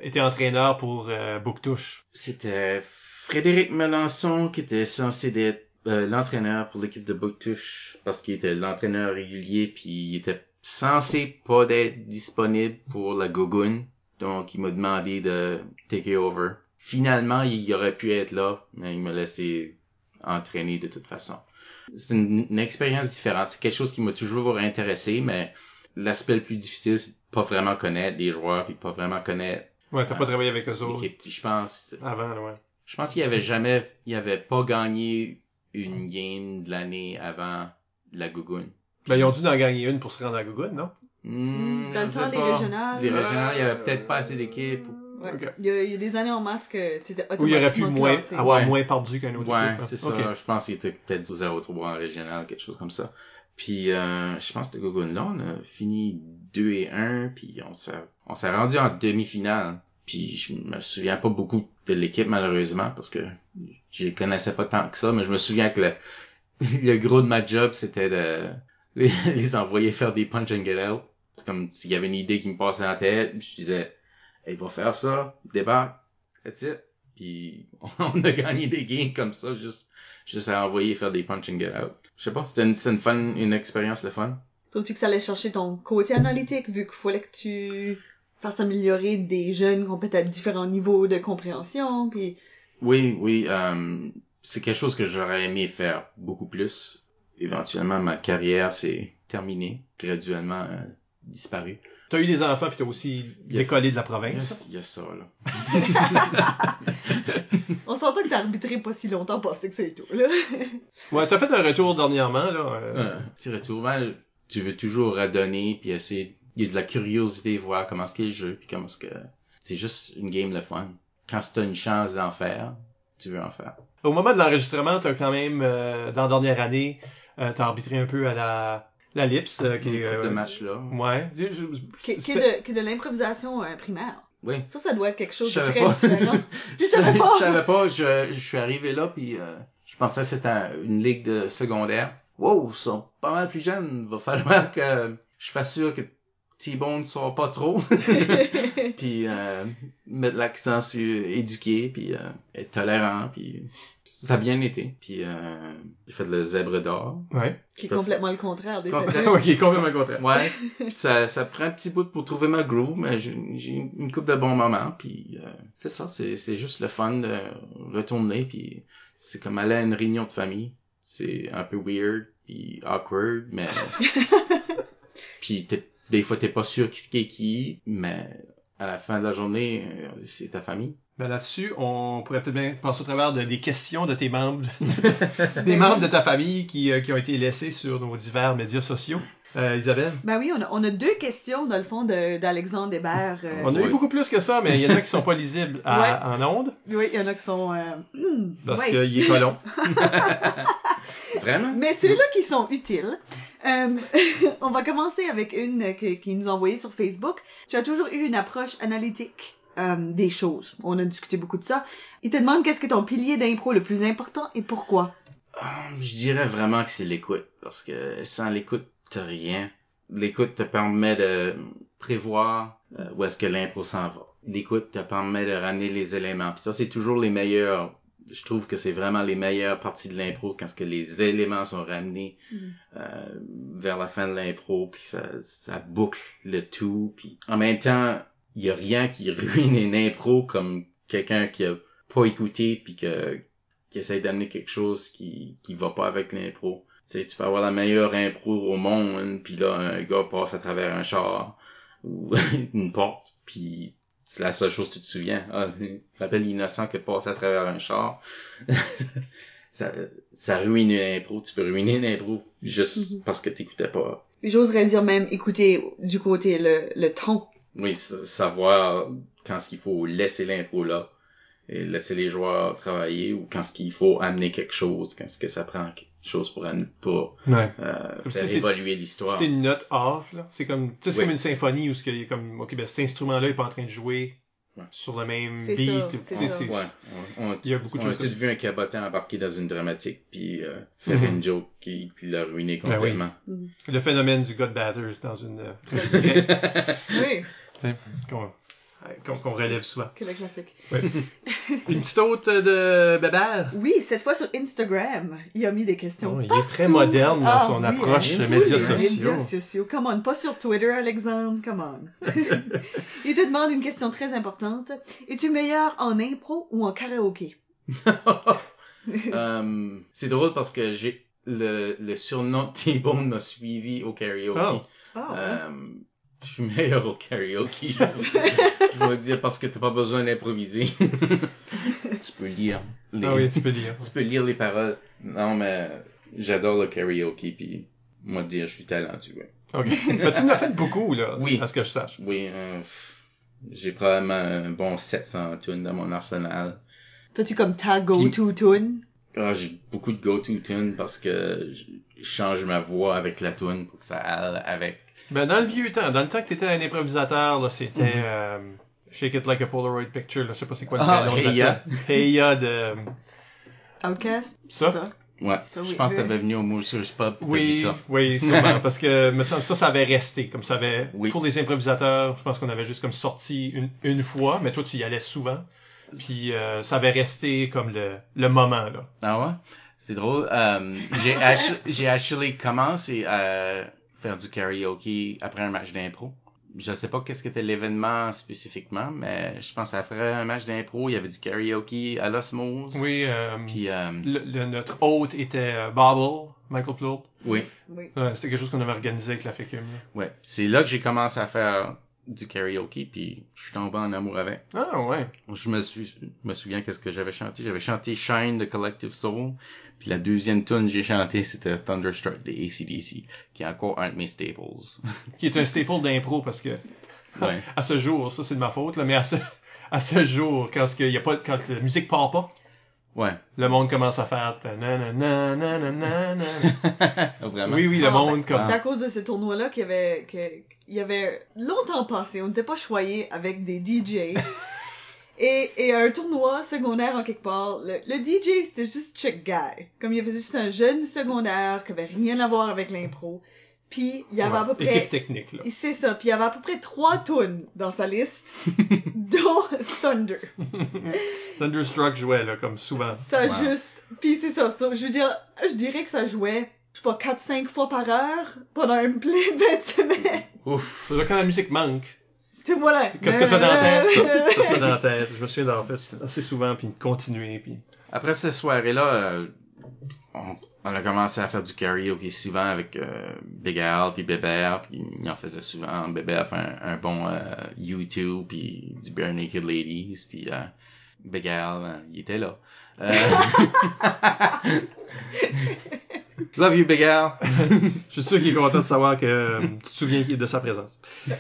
été entraîneur pour euh, Bouctouche. C'était Frédéric Melançon qui était censé être euh, l'entraîneur pour l'équipe de Bouctouche parce qu'il était l'entraîneur régulier puis il était censé pas d'être disponible pour la Gogun. Donc il m'a demandé de take over. Finalement, il aurait pu être là, mais il m'a laissé entraîner de toute façon. C'est une, une expérience différente. C'est quelque chose qui m'a toujours intéressé, mais l'aspect le plus difficile, c'est de pas vraiment connaître les joueurs puis pas vraiment connaître Ouais, t'as pas travaillé avec eux autres je pense, avant, ouais. je pense qu'il avait jamais, il avait pas gagné une game de l'année avant la Gougoune. Ben, ils ont dû en gagner une pour se rendre à Google, non? Hmm, Dans le temps des régionales. Les régionales, il y avait peut-être pas assez d'équipes. Ouais. Ok. Il, y a, il y a des années en masse que tu étais Où il aurait pu moins, avoir Ouais. moins perdu qu'un autre. Ouais, c'est ça. Je pense qu'il était peut-être 0-3 en régional, quelque chose comme ça. Puis euh, je pense que Gogun-là, on a fini 2 et 1, puis on s'est on s'est rendu en demi-finale. Puis je me souviens pas beaucoup de l'équipe malheureusement parce que je les connaissais pas tant que ça, mais je me souviens que le, [LAUGHS] le gros de ma job c'était de les, [LAUGHS] les envoyer faire des punch and get out. C'est comme s'il y avait une idée qui me passait dans la tête, puis je disais hey, va faire ça, débat, that's it. Puis [LAUGHS] on a gagné des games comme ça juste juste à envoyer faire des punch and get out. Je sais pas, c'était une, une fun, une expérience de fun. Trouves-tu que ça allait chercher ton côté analytique vu qu'il fallait que tu fasses améliorer des jeunes qui ont peut-être différents niveaux de compréhension puis Oui, oui, euh, c'est quelque chose que j'aurais aimé faire beaucoup plus. Éventuellement, ma carrière s'est terminée, graduellement euh, disparue. T'as eu des enfants puis t'as aussi Yes. décollé de la province. il y a ça, là. [LAUGHS] on s'entend que t'as arbitré pas si longtemps passé que et tout là. [LAUGHS] Ouais, t'as fait un retour dernièrement, là. euh, Euh, petit retour, ben, tu veux toujours redonner, puis essayer... Il y a de la curiosité, voir comment est-ce qu'est le jeu, puis comment est-ce que... C'est juste une game le fun. Quand t'as une chance d'en faire, tu veux en faire. Au moment de l'enregistrement, t'as quand même, euh, dans la dernière année, euh, t'as arbitré un peu à la, la Lips, euh, qui est... couple de euh, matchs là. Ouais. Qui, qui c'était- est de, qui est de l'improvisation euh, primaire. Oui. Ça, ça doit être quelque chose Je de savais très pas. différent. [LAUGHS] Tu je, savais pas? je savais pas. Je, je suis arrivé là, puis euh, je pensais que c'était un- une ligue de secondaire. Wow, ils sont pas mal plus jeunes. Va falloir que je fasse sûr que T-Bone ne soit pas trop. [LAUGHS] [LAUGHS] puis euh, mettre l'accent sur éduquer, puis euh, être tolérant, puis ça a bien été. Puis euh, j'ai fait le zèbre d'or. Ouais. qui est Ça, complètement le contraire des Complètement. [LAUGHS] ouais, qui est complètement le contraire. Ouais, puis ça, ça prend un petit bout pour trouver ma groove, mais j'ai j'ai une coupe de bons moments, puis euh, c'est ça, c'est c'est juste le fun de retourner, puis c'est comme aller à une réunion de famille. C'est un peu weird, puis awkward, mais... puis t'es- des fois, t'es pas sûr qui qui est qui, mais à la fin de la journée, euh, c'est ta famille. Ben là-dessus, on pourrait peut-être bien passer au travers de, des questions de tes membres, [LAUGHS] des membres de ta famille qui, euh, qui ont été laissés sur nos divers médias sociaux. Euh, Isabelle? Ben oui, on a, on a deux questions, dans le fond, de- d'Alexandre Hébert. euh, On a eu beaucoup plus que ça, mais il y en a qui sont pas lisibles à- en ondes Oui, il y en a qui sont... euh, [CLEARS THROAT] parce ouais. qu'il est colon. [LAUGHS] Vraiment? Mais ceux-là qui sont utiles, euh, [LAUGHS] on va commencer avec une que- qui nous a envoyé sur Facebook. Tu as toujours eu une approche analytique euh, des choses. On a discuté beaucoup de ça. Il te demande qu'est-ce que ton pilier d'impro le plus important et pourquoi? Je dirais vraiment que c'est l'écoute, parce que sans l'écoute, rien. L'écoute te permet de prévoir euh, où est-ce que l'impro s'en va. L'écoute te permet de ramener les éléments. Puis ça, c'est toujours les meilleurs. Je trouve que c'est vraiment les meilleures parties de l'impro quand ce que les éléments sont ramenés Mhm. euh, vers la fin de l'impro, puis ça, ça boucle le tout. Puis en même temps, il y a rien qui [LAUGHS] ruine une impro comme quelqu'un qui a pas écouté puis que qui essaye d'amener quelque chose qui qui va pas avec l'impro. Tu sais, tu peux avoir la meilleure impro au monde, puis là un gars passe à travers un char ou [LAUGHS] une porte, puis c'est la seule chose que tu te souviens. Ah, rappelle l'innocent que passe à travers un char. [LAUGHS] ça, ça ruine une impro. Tu peux ruiner une impro juste Mhm. parce que t'écoutais pas. J'oserais dire même écouter du côté le, le ton. Oui, sa- savoir quand ce qu'il faut laisser l'impro là et laisser les joueurs travailler ou quand ce qu'il faut amener quelque chose, quand ce que ça prend quelque chose pour, amener- pour Ouais. euh, faire évoluer l'histoire. C'est une note off, là. C'est comme, tu sais, c'est Oui. comme une symphonie où ce qu'il y a comme, ok, ben cet instrument-là est pas en train de jouer Ouais. sur le même beat. ça, sais, ça. Ouais, on, on- Il y a beaucoup de on a choses tous vu un cabotin embarqué dans une dramatique puis euh, faire Mhm. une joke qui, qui l'a ruiné Ben oui. complètement. Le phénomène du God Bathers dans une, [LAUGHS] euh, Oui, qu'on, qu'on, qu'on relève souvent. que le classique. [LAUGHS] Une petite autre de Bébert? Oui, cette fois sur Instagram, il a mis des questions. Oh, il est très moderne dans Ah son oui, approche hein. de Tous médias les sociaux. médias sociaux. Come on, pas sur Twitter, Alexandre, come on. [LAUGHS] il te demande une question très importante. Es-tu meilleur en impro ou en karaoké? [LAUGHS] Euh, c'est drôle parce que j'ai le, le surnom T-Bone m'a suivi au karaoke. Oh. Ah, ouais. Euh, je suis meilleur au karaoke, je vais, je vais dire, parce que t'as pas besoin d'improviser. [LAUGHS] tu peux lire les, Ah oui, tu peux lire. [LAUGHS] tu peux lire les paroles. Non, mais j'adore le karaoke, puis moi dire, je suis talentueux. Ok. Ben, tu en as fait beaucoup, là. Oui. À ce que je sache. Oui, euh, pff, J'ai probablement un bon 700 tunes dans mon arsenal. T'as-tu comme ta go-to tune? Ah, j'ai beaucoup de go-to tunes parce que je je change ma voix avec la tune pour que ça aille avec. Ben, dans le vieux temps, dans le temps que t'étais un improvisateur, là, c'était euh, Shake It Like a Polaroid Picture, là, je sais pas c'est quoi le Ah, nom de Hey Ya. la tune. Hey Ya de... [LAUGHS] Outcast? Ça? Ça? Ouais. Ça, je pense que t'avais venu au Moose's Pub Oui, ça. oui, sûrement, [LAUGHS] parce que me semble, ça, ça avait resté, comme ça avait, Oui. pour les improvisateurs, je pense qu'on avait juste comme sorti une, une fois, mais toi tu y allais souvent, puis euh, ça avait resté comme le, le moment, là. Ah ouais? C'est drôle. Euh, j'ai actu- j'ai actually commencé à faire du karaoke après un match d'impro. Je sais pas qu'est-ce que était l'événement spécifiquement, mais je pense après un match d'impro, il y avait du karaoke à l'osmose. Oui, euh, Puis, euh, le, le- notre hôte était euh, Bobble, Michael Plourde. oui, Oui. Ouais, c'était quelque chose qu'on avait organisé avec la FECUM. là. ouais. C'est là que j'ai commencé à faire du karaoke, puis je suis tombé en amour avec. Ah ouais. Je me suis, je me souviens qu'est-ce que j'avais chanté. J'avais chanté Shine de Collective Soul. Puis la deuxième tune que j'ai chanté, c'était Thunderstruck de ACDC, qui est encore un de mes staples. [LAUGHS] Qui est un staple d'impro parce que Ouais. à ce jour, ça c'est de ma faute, là, mais à ce, à ce jour, quand, ce qu'il y a pas, quand la musique part pas, Ouais. le monde commence à faire ta na na na na na na na. [LAUGHS] Vraiment. Oui, oui, le Ah, monde ben, comme C'est à cause de ce tournoi-là qu'il y avait, que- il y avait longtemps passé, on n'était pas choyé avec des DJ. [LAUGHS] et, et un tournoi secondaire en quelque part, le, le DJ c'était juste chick guy. Comme il y avait juste un jeune secondaire qui avait rien à voir avec l'impro. Puis il y avait à peu près équipe technique là. C'est ça, puis il y avait à peu près trois tunes dans sa liste, [LAUGHS] dont Thunder. [LAUGHS] Thunderstruck jouait là comme souvent. Ça Wow. juste, puis c'est ça, ça, je veux dire, je dirais que ça jouait, je sais pas, 4-5 fois par heure pendant un plein de semaines. Ouf. C'est là quand la musique manque. Tu voilà. Qu'est-ce que t'as dans la tête? ça? T'as ça dans la tête? Je me souviens d'avoir fait assez souvent puis de continuer puis. Après cette soirée-là, euh, on, on a commencé à faire du karaoke souvent avec euh, Big Al puis Bébert, puis il en faisait souvent. Bébert fait un, un bon euh, YouTube puis du Bare Naked Ladies, puis euh, Big Al, euh, il était là. Euh... [LAUGHS] Love you, Big Al. Je suis sûr qu'il est content de savoir que euh, tu te souviens de sa présence. [LAUGHS]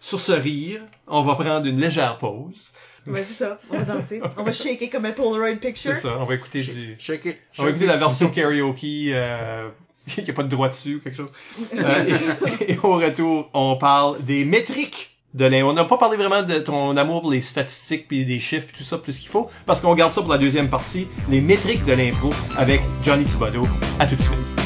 Sur ce rire, on va prendre une légère pause. Ouais, c'est ça, on va danser. On va shaker comme un Polaroid picture. C'est ça, on va écouter du... Shake it. On va écouter it. la version [LAUGHS] karaoke, euh, [LAUGHS] qu'il n'y a pas de droit dessus ou quelque chose. Euh, et, [LAUGHS] et au retour, on parle des métriques de l'impro. On n'a pas parlé vraiment de ton amour pour les statistiques puis des chiffres puis tout ça plus qu'il faut, parce qu'on garde ça pour la deuxième partie, les métriques de l'impro avec Johnny Thibodeau. À tout de suite.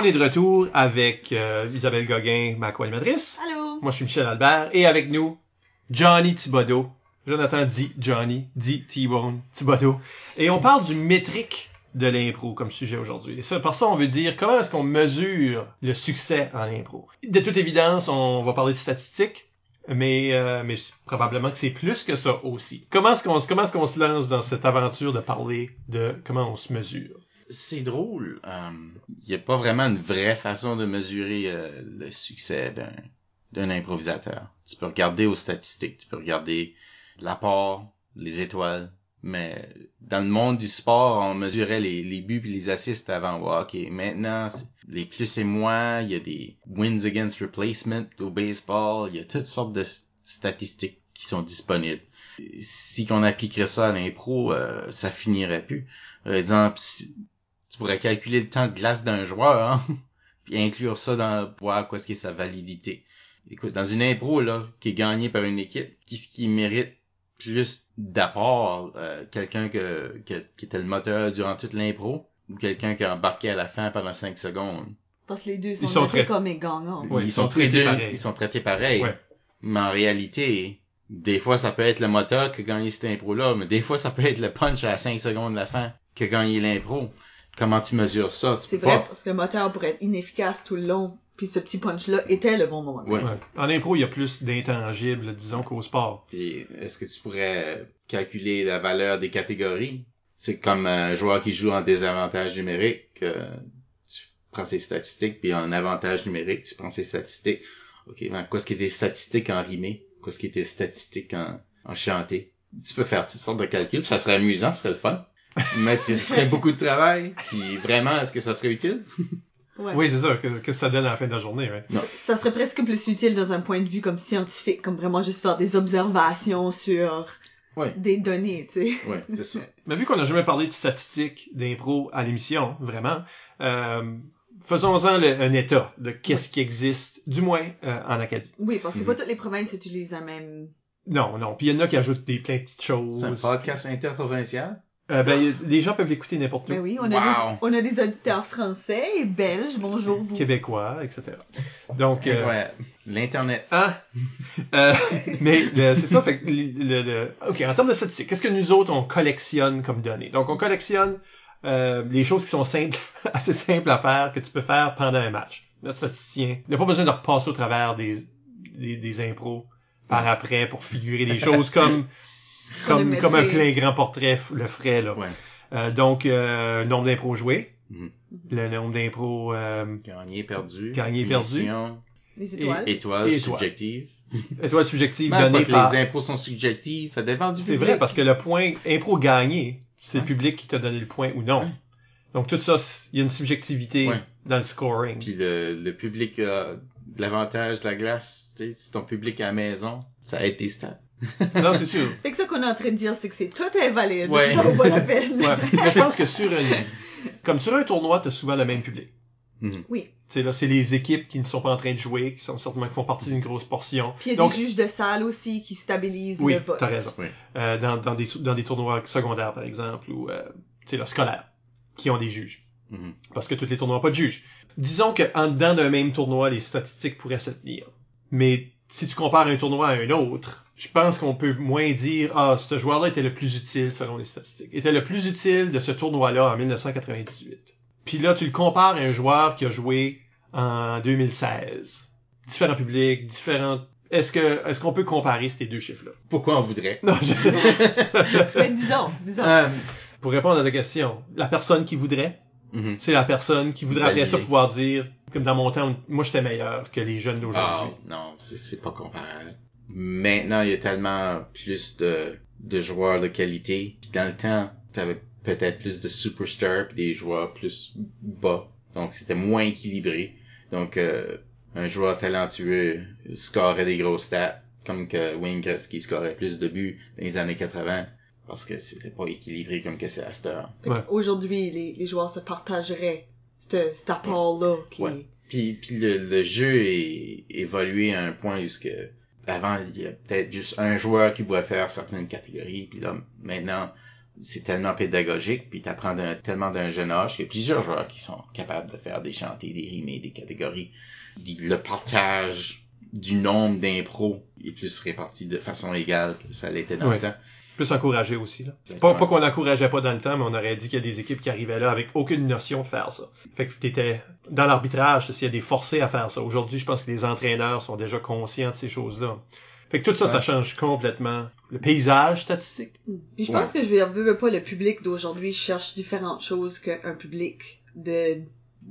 On est de retour avec euh, Isabelle Gauguin, ma co-animatrice. Allô? Moi, je suis Michel Albert. Et avec nous, Johnny Thibodeau. Jonathan dit Johnny, dit T-Bone Thibodeau. Et on parle du métrique de l'impro comme sujet aujourd'hui. Et ça, par ça, on veut dire comment est-ce qu'on mesure le succès en impro. De toute évidence, on va parler de statistiques, mais, euh, mais probablement que c'est plus que ça aussi. Comment est-ce qu'on, comment est-ce qu'on se lance dans cette aventure de parler de comment on se mesure? C'est drôle. Il n'y a pas vraiment une vraie façon de mesurer euh, le succès d'un improvisateur. Tu peux regarder aux statistiques, tu peux regarder l'apport, les étoiles, mais dans le monde du sport, on mesurait les, les buts et les assists avant. Ouais, ok, maintenant, les plus et moins, il y a des wins against replacement au baseball, il y a toutes sortes de statistiques qui sont disponibles. Si qu'on appliquerait ça à l'impro, euh, ça finirait plus. Par exemple, tu pourrais calculer le temps de glace d'un joueur, hein, [LAUGHS] puis inclure ça dans voir quoi est-ce qui est sa validité. Écoute, dans une impro là, qui est gagnée par une équipe, qu'est-ce qui mérite plus d'apport, euh, quelqu'un que, que- qui était le moteur durant toute l'impro, ou quelqu'un qui a embarqué à la fin pendant 5 secondes. Parce que les deux sont, Ils sont très- comme les gagnants. Ouais, ils, ils sont, sont traités traités pareil. Ils sont traités pareil. Ouais. Mais en réalité, des fois ça peut être le moteur qui a gagné cette impro-là, mais des fois ça peut être le punch à 5 secondes de la fin qui a gagné l'impro. Comment tu mesures ça? Tu C'est vrai, pas- parce que le moteur pourrait être inefficace tout le long, puis ce petit punch-là était le bon moment. Ouais. Ouais. En impro, il y a plus d'intangibles, disons, qu'au sport. Puis est-ce que tu pourrais calculer la valeur des catégories? C'est comme un joueur qui joue en désavantage numérique, euh, tu prends ses statistiques, puis en avantage numérique, tu prends ses statistiques. OK, ben, quoi ce qui était statistiques en rimé? Quoi ce qui était statistiques en, en chanté? tu peux faire toutes sortes de calculs, puis ça serait amusant, ce serait le fun. Mais ce serait [LAUGHS] beaucoup de travail, puis vraiment, est-ce que ça serait utile? Ouais. Oui, c'est ça, que, que ça donne à la fin de la journée, ouais. Non. Ça serait presque plus utile dans un point de vue comme scientifique, comme vraiment juste faire des observations sur Ouais. des données, tu sais. Ouais, c'est ça. [LAUGHS] Mais vu qu'on n'a jamais parlé de statistiques d'impro à l'émission, vraiment, euh, faisons-en le- un état de qu'est-ce qui existe, du moins euh, en Acadie. Oui, parce que Mhm. pas toutes les provinces utilisent un même... Non, non. Puis il y en a qui ajoutent des plein de petites choses. C'est un podcast interprovincial? Euh, ben, les gens peuvent l'écouter n'importe où. Mais Ben oui, on a, Wow. des, on a des auditeurs français et belges, bonjour vous. Québécois, etc. Donc, euh, Ouais. L'Internet. Ah! Euh, mais le- c'est ça, fait que le, le- le- OK, en termes de statistiques, qu'est-ce que nous autres, on collectionne comme données? Donc, on collectionne euh, les choses qui sont simples, [LAUGHS] assez simples à faire, que tu peux faire pendant un match. Notre statisticien n'a pas besoin de repasser au travers des, des, des impros par après pour figurer des [LAUGHS] choses comme comme, comme un plein grand portrait le ferait, là. Ouais. Euh, donc, euh, nombre d'impros joués, le nombre d'impros... euh, Gagné, perdu. Gagné, perdu. Les étoiles. Étoiles, Et étoiles. subjectives. étoiles subjectives [LAUGHS] pas données que par... les impôts sont subjectifs, ça dépend du C'est public. vrai, parce que le point impro gagné, c'est le public qui t'a donné le point ou non. Donc tout ça, c'est- il y a une subjectivité Ouais. dans le scoring. Puis le, le public a de l'avantage de la glace, tu sais, si ton public à la maison, ça aide tes stats. [LAUGHS] non, c'est sûr. Fait que ça qu'on est en train de dire, c'est que c'est tout invalide. Ouais. Ça vaut pas la peine. Ouais. Mais je pense que sur un, comme sur un tournoi, t'as souvent le même public. Mhm. Oui. Tu sais, là, c'est les équipes qui ne sont pas en train de jouer, qui sont certainement qui font partie d'une grosse portion. Puis il y a Donc, des juges de salle aussi qui stabilisent Oui, le vote. t'as raison. Oui. euh, dans, dans, des, dans des tournois secondaires, par exemple, ou, euh, tu sais, là, scolaires, qui ont des juges. Mhm. Parce que tous les tournois n'ont pas de juges. Disons que en dedans d'un même tournoi, les statistiques pourraient se tenir. Mais si tu compares un tournoi à un autre, je pense qu'on peut moins dire ah ce joueur-là était le plus utile selon les statistiques. Était le plus utile de ce tournoi-là en 1998. Puis là tu le compares à un joueur qui a joué en 2016. Différents publics, différents. Est-ce que est-ce qu'on peut comparer ces deux chiffres-là? Pourquoi on voudrait? Non. je- [LAUGHS] Mais disons, disons. Euh, Pour répondre à ta question, la personne qui voudrait, mhm. c'est la personne qui voudrait après ça Valider. pouvoir dire, comme dans mon temps, moi j'étais meilleur que les jeunes Ah, d'aujourd'hui. non, c'est c'est pas comparable. Maintenant, il y a tellement plus de, de joueurs de qualité. Puis Dans le temps, t'avais peut-être plus de superstars puis des joueurs plus bas. Donc, c'était moins équilibré. Donc, euh, un joueur talentueux scorait des grosses stats, comme que Wayne Gretzky scorait plus de buts dans les années 80, parce que c'était pas équilibré comme que c'est à cette heure. Ouais. Aujourd'hui, les, les joueurs se partageraient ce- cet apport-là qui Ouais. Puis, puis le, le jeu est évolué à un point où ce que avant il y a peut-être juste un joueur qui pouvait faire certaines catégories, puis là maintenant c'est tellement pédagogique, puis t'apprends tellement d'un jeune âge qu'il y a plusieurs joueurs qui sont capables de faire des chantés, des rimes, des catégories. Le partage du nombre d'impros est plus réparti de façon égale que ça l'était dans Ouais. le temps. Plus encouragé aussi. Là. Pas, pas qu'on l'encourageait pas dans le temps, mais on aurait dit qu'il y a des équipes qui arrivaient là avec aucune notion de faire ça. Fait que t'étais dans l'arbitrage, s'il y a des forcés à faire ça. Aujourd'hui, je pense que les entraîneurs sont déjà conscients de ces choses-là. Fait que tout ça, ça change complètement le paysage statistique. Puis je pense que je veux pas le public d'aujourd'hui cherche différentes choses qu'un public de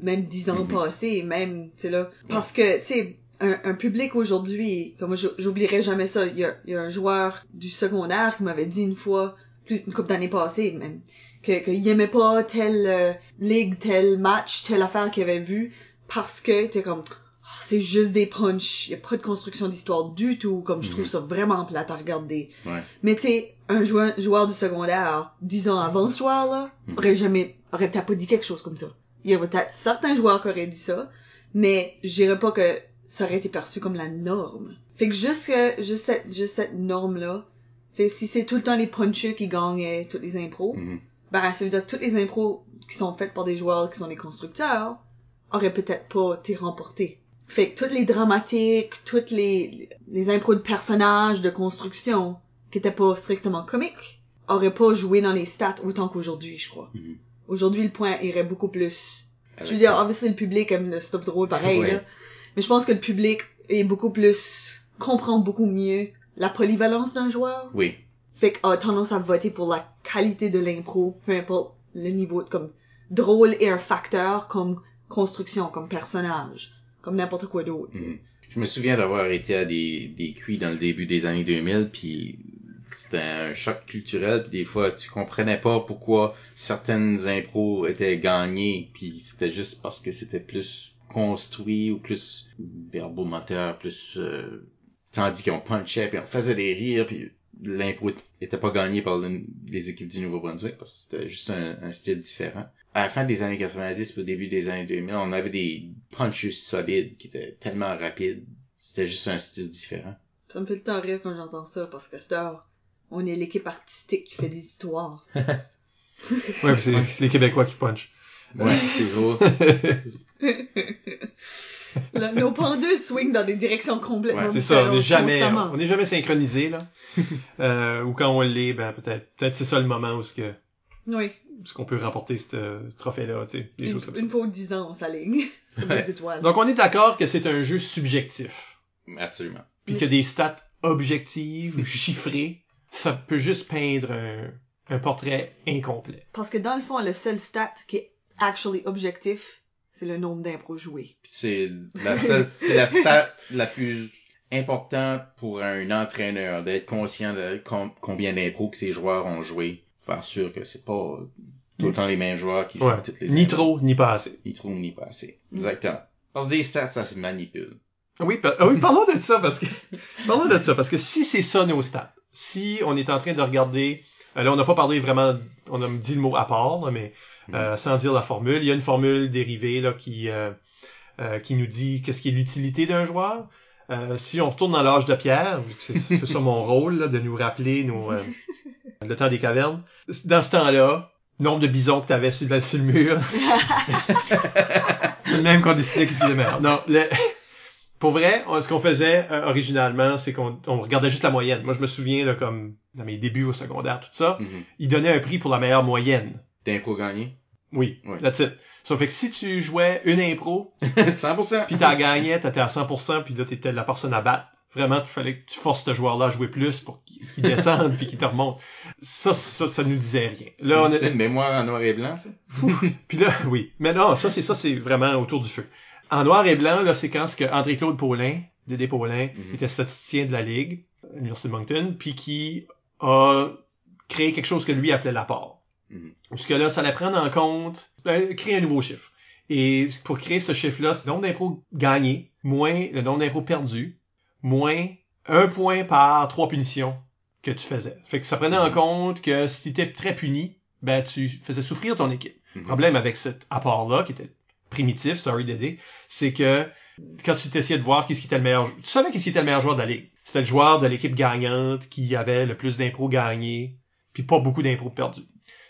même dix ans Mhm. passés, même, tu sais là. Parce que, tu sais, un, un public aujourd'hui, comme j'oublierai jamais ça, il y a, il y a un joueur du secondaire qui m'avait dit une fois, plus une couple d'années passées même, que qu'il aimait pas telle euh, ligue, tel match, telle affaire qu'il avait vu, parce que t'es comme Ah, c'est juste des punchs, il y a pas de construction d'histoire du tout, comme je trouve ça vraiment plate à regarder. Ouais. Mais tu sais, un joueur, joueur du secondaire, dix ans avant ce joueur-là, Mhm. aurait jamais, aurait pas dit quelque chose comme ça. Il y peut-être certains joueurs qui auraient dit ça, mais je dirais pas que ça aurait été perçu comme la norme. Fait que juste que, juste cette, juste cette norme-là, c'est si c'est tout le temps les punchers qui gagnent toutes les impros, Mhm. ben ça veut dire que toutes les impros qui sont faites par des joueurs qui sont des constructeurs auraient peut-être pas été remportées. Fait que toutes les dramatiques, toutes les, les impros de personnages, de construction, qui étaient pas strictement comiques, auraient pas joué dans les stats autant qu'aujourd'hui, je crois. Mhm. Aujourd'hui, le point irait beaucoup plus. Je Avec veux dire, obviously, le public aime le stuff drôle pareil, Ouais. là. Mais je pense que le public est beaucoup plus, comprend beaucoup mieux la polyvalence d'un joueur. Oui. Fait que a tendance à voter pour la qualité de l'impro, peu importe le niveau, de- comme drôle est un facteur comme construction, comme personnage, comme n'importe quoi d'autre. Mhm. Je me souviens d'avoir été à des, des cuits dans le début des années 2000, puis c'était un choc culturel. Puis des fois, tu comprenais pas pourquoi certaines impros étaient gagnées. Puis c'était juste parce que c'était plus construit ou plus verbomoteur, plus... euh, tandis qu'on punchait, puis on faisait des rires, puis l'impro était pas gagné par le- les équipes du Nouveau-Brunswick parce que c'était juste un, un style différent. À la fin des années 90 puis au début des années 2000, on avait des punches solides qui étaient tellement rapides. C'était juste un style différent. Ça me fait le temps rire quand j'entends ça, parce que c'est on est l'équipe artistique qui fait des histoires. [LAUGHS] Ouais, c'est les Québécois qui punchent. Ouais, c'est gros. [LAUGHS] Là, nos pendules swing dans des directions complètement Ouais, C'est ça, on n'est différentes jamais, constamment. on n'est jamais synchronisé là. [LAUGHS] euh, ou quand on l'est, ben peut-être, peut-être c'est ça le moment où ce que, Oui, ce qu'on peut remporter ce, trophée-là, tu sais, des une, choses comme ça. une fois aux 10 ans, on s'aligne. [LAUGHS] C'est Ouais. des étoiles. Donc on est d'accord que c'est un jeu subjectif, Absolument. puis Mais- que des stats objectives ou chiffrées, ça peut juste peindre un, un portrait incomplet. Parce que dans le fond, le seul stat qui est actually objectif, c'est le nombre d'impros joués. C'est la c'est la stat la plus importante pour un entraîneur d'être conscient de com- combien d'impros que ses joueurs ont joué. Faire sûr que c'est pas tout le temps les mêmes joueurs qui jouent Ouais. toutes les Ni impros. trop, ni pas assez. Ni trop, ni pas assez. Exactement. Parce que des stats, ça se manipule. Ah Oui, ah oui, parlons de ça parce que [LAUGHS] parlons de ça parce que si c'est ça nos stats, si on est en train de regarder, euh, là on n'a pas parlé vraiment, on a dit le mot à part, là, mais euh, sans dire la formule, il y a une formule dérivée là qui euh, euh, qui nous dit qu'est-ce qui est l'utilité d'un joueur. Euh, si on retourne dans l'âge de pierre, vu que c'est un peu ça mon [LAUGHS] rôle là, de nous rappeler nos euh, le temps des cavernes. Dans ce temps-là, nombre de bisons que tu avais sur, le- sur le mur, [LAUGHS] c'est le même qu'on décidait qui c'est le meilleur. Non, le- pour vrai, ce qu'on faisait euh, originalement, c'est qu'on on regardait juste la moyenne. Moi, je me souviens, là, comme dans mes débuts au secondaire, tout ça, Mhm. ils donnaient un prix pour la meilleure moyenne. D'impro gagné. Oui, Oui. that's it. Ça fait que si tu jouais une impro, [LAUGHS] 100%. puis t'as gagné, t'étais à 100%, puis là, t'étais la personne à battre. Vraiment, il fallait que tu forces ce joueur-là à jouer plus pour qu'il descende [LAUGHS] puis qu'il te remonte. Ça, ça, ça nous disait rien. Là, on C'est est... une mémoire en noir et blanc, ça? Puis là, oui. Mais non, ça, c'est ça, c'est vraiment autour du feu. En noir et blanc, là, c'est quand ce que André-Claude Paulin, Dédé Paulin, Mhm. était statisticien de la Ligue, à l'Université de Moncton, puis qui a créé quelque chose que lui appelait l'apport. Mhm. Parce que là, ça allait prendre en compte, ben, créer un nouveau chiffre. Et pour créer ce chiffre-là, c'est le nombre d'impôts gagnés, moins le nombre d'impôts perdus, moins un point par trois punitions que tu faisais. Fait que ça prenait en Mhm. compte que si tu étais très puni, ben tu faisais souffrir ton équipe. Le Mhm. problème avec cet apport-là, qui était primitif, sorry Dédé, c'est que quand tu t'essayais de voir qui était le meilleur, tu savais qui était le meilleur joueur de la ligue. C'était le joueur de l'équipe gagnante qui avait le plus d'impôts gagnés, puis pas beaucoup d'impôts perdus.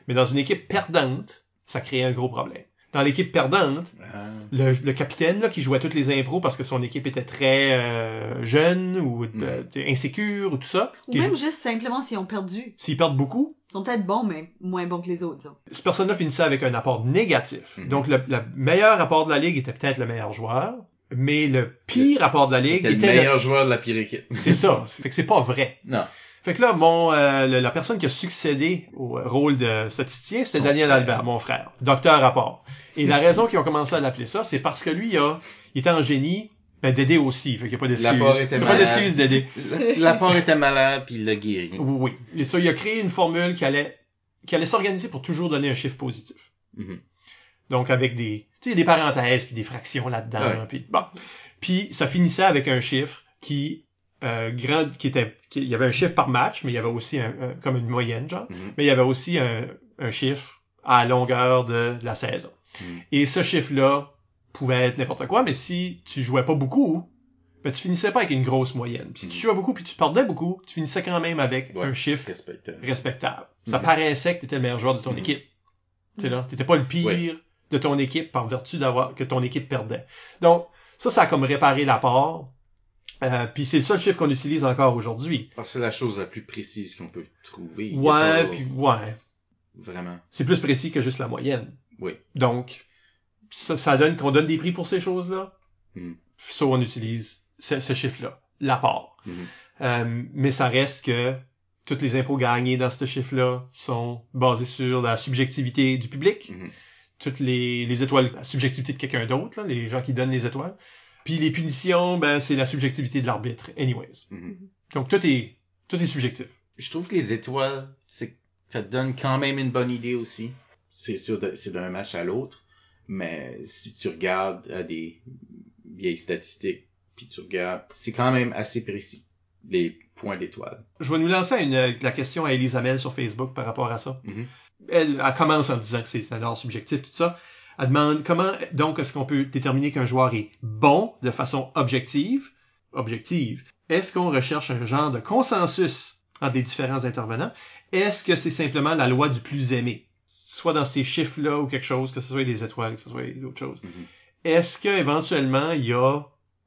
Mais dans une équipe perdante, ça créait un gros problème. Dans l'équipe perdante, Ah. le, le capitaine là, qui jouait toutes les impros parce que son équipe était très euh, jeune ou euh, insécure ou tout ça, Ou même joue- juste simplement s'ils ont perdu. s'ils perdent beaucoup, Ils sont peut-être bons, mais moins bons que les autres, disons. cette personne-là finissait avec un apport négatif. Mhm. Donc, le, le meilleur apport de la ligue était peut-être le meilleur joueur, mais le pire apport de la ligue le était... le- meilleur joueur de la pire équipe. C'est ça. [LAUGHS] Fait que c'est pas vrai. Non. Fait que là, mon euh, le- la personne qui a succédé au rôle de statisticien, c'était Daniel frère. Albert, mon frère, docteur rapport. Et la raison qu'ils ont commencé à l'appeler ça, c'est parce que lui, il, a, il était en génie, ben Dédé aussi, fait qu'il n'y a pas d'excuse. L'apport Il était a pas malade. d'excuse, Dédé. L'apport était malade, puis il l'a guéri. Oui, oui. Et ça, il a créé une formule qui allait, qui allait s'organiser pour toujours donner un chiffre positif. Mhm. Donc avec des, tu sais, des parenthèses puis des fractions là-dedans. Puis bon, puis ça finissait avec un chiffre qui euh, grand, qui était, qui- il y avait un chiffre par match, mais il y avait aussi un, un- comme une moyenne genre, Mhm. mais il y avait aussi un, un chiffre à longueur de, la saison. Mhm. Et ce chiffre-là pouvait être n'importe quoi, mais si tu jouais pas beaucoup, ben tu finissais pas avec une grosse moyenne. Puis si tu Mhm. jouais beaucoup puis tu perdais beaucoup, tu finissais quand même avec Ouais. un chiffre Respectable. respectable. Ça paraissait que t'étais le meilleur joueur de ton équipe. Tu sais là, t'étais pas le pire Ouais. de ton équipe par vertu d'avoir que ton équipe perdait. Donc ça, ça a comme réparé l'apport. Euh, puis c'est le seul chiffre qu'on utilise encore aujourd'hui. Parce que c'est la chose la plus précise qu'on peut trouver. Ouais, pas- puis ouais, Vraiment. c'est plus précis que juste la moyenne. Oui. Donc ça, ça donne qu'on donne des prix pour ces choses-là. Ça, on utilise ce, ce chiffre-là, l'apport. Mhm. Euh, mais ça reste que toutes les impôts gagnés dans ce chiffre-là sont basés sur la subjectivité du public. Mhm. Toutes les, les étoiles, la subjectivité de quelqu'un d'autre, les gens qui donnent les étoiles. Puis les punitions, ben, c'est la subjectivité de l'arbitre, anyways. Mhm. Donc tout est, tout est subjectif. Je trouve que les étoiles, c'est, ça te donne quand même une bonne idée aussi. C'est sûr, de- c'est d'un match à l'autre. Mais si tu regardes à des vieilles statistiques, puis tu regardes, c'est quand même assez précis, les points d'étoiles. Je vais nous lancer une- la question à Elisabeth sur Facebook par rapport à ça. Mhm. Elle, elle commence en disant que c'est un ordre subjectif, tout ça. Elle demande comment, donc, est-ce qu'on peut déterminer qu'un joueur est bon de façon objective? Objective. Est-ce qu'on recherche un genre de consensus entre des différents intervenants? Est-ce que c'est simplement la loi du plus aimé? Soit dans ces chiffres-là ou quelque chose, que ce soit des étoiles, que ce soit d'autres choses. Mhm. Est-ce que éventuellement il y a,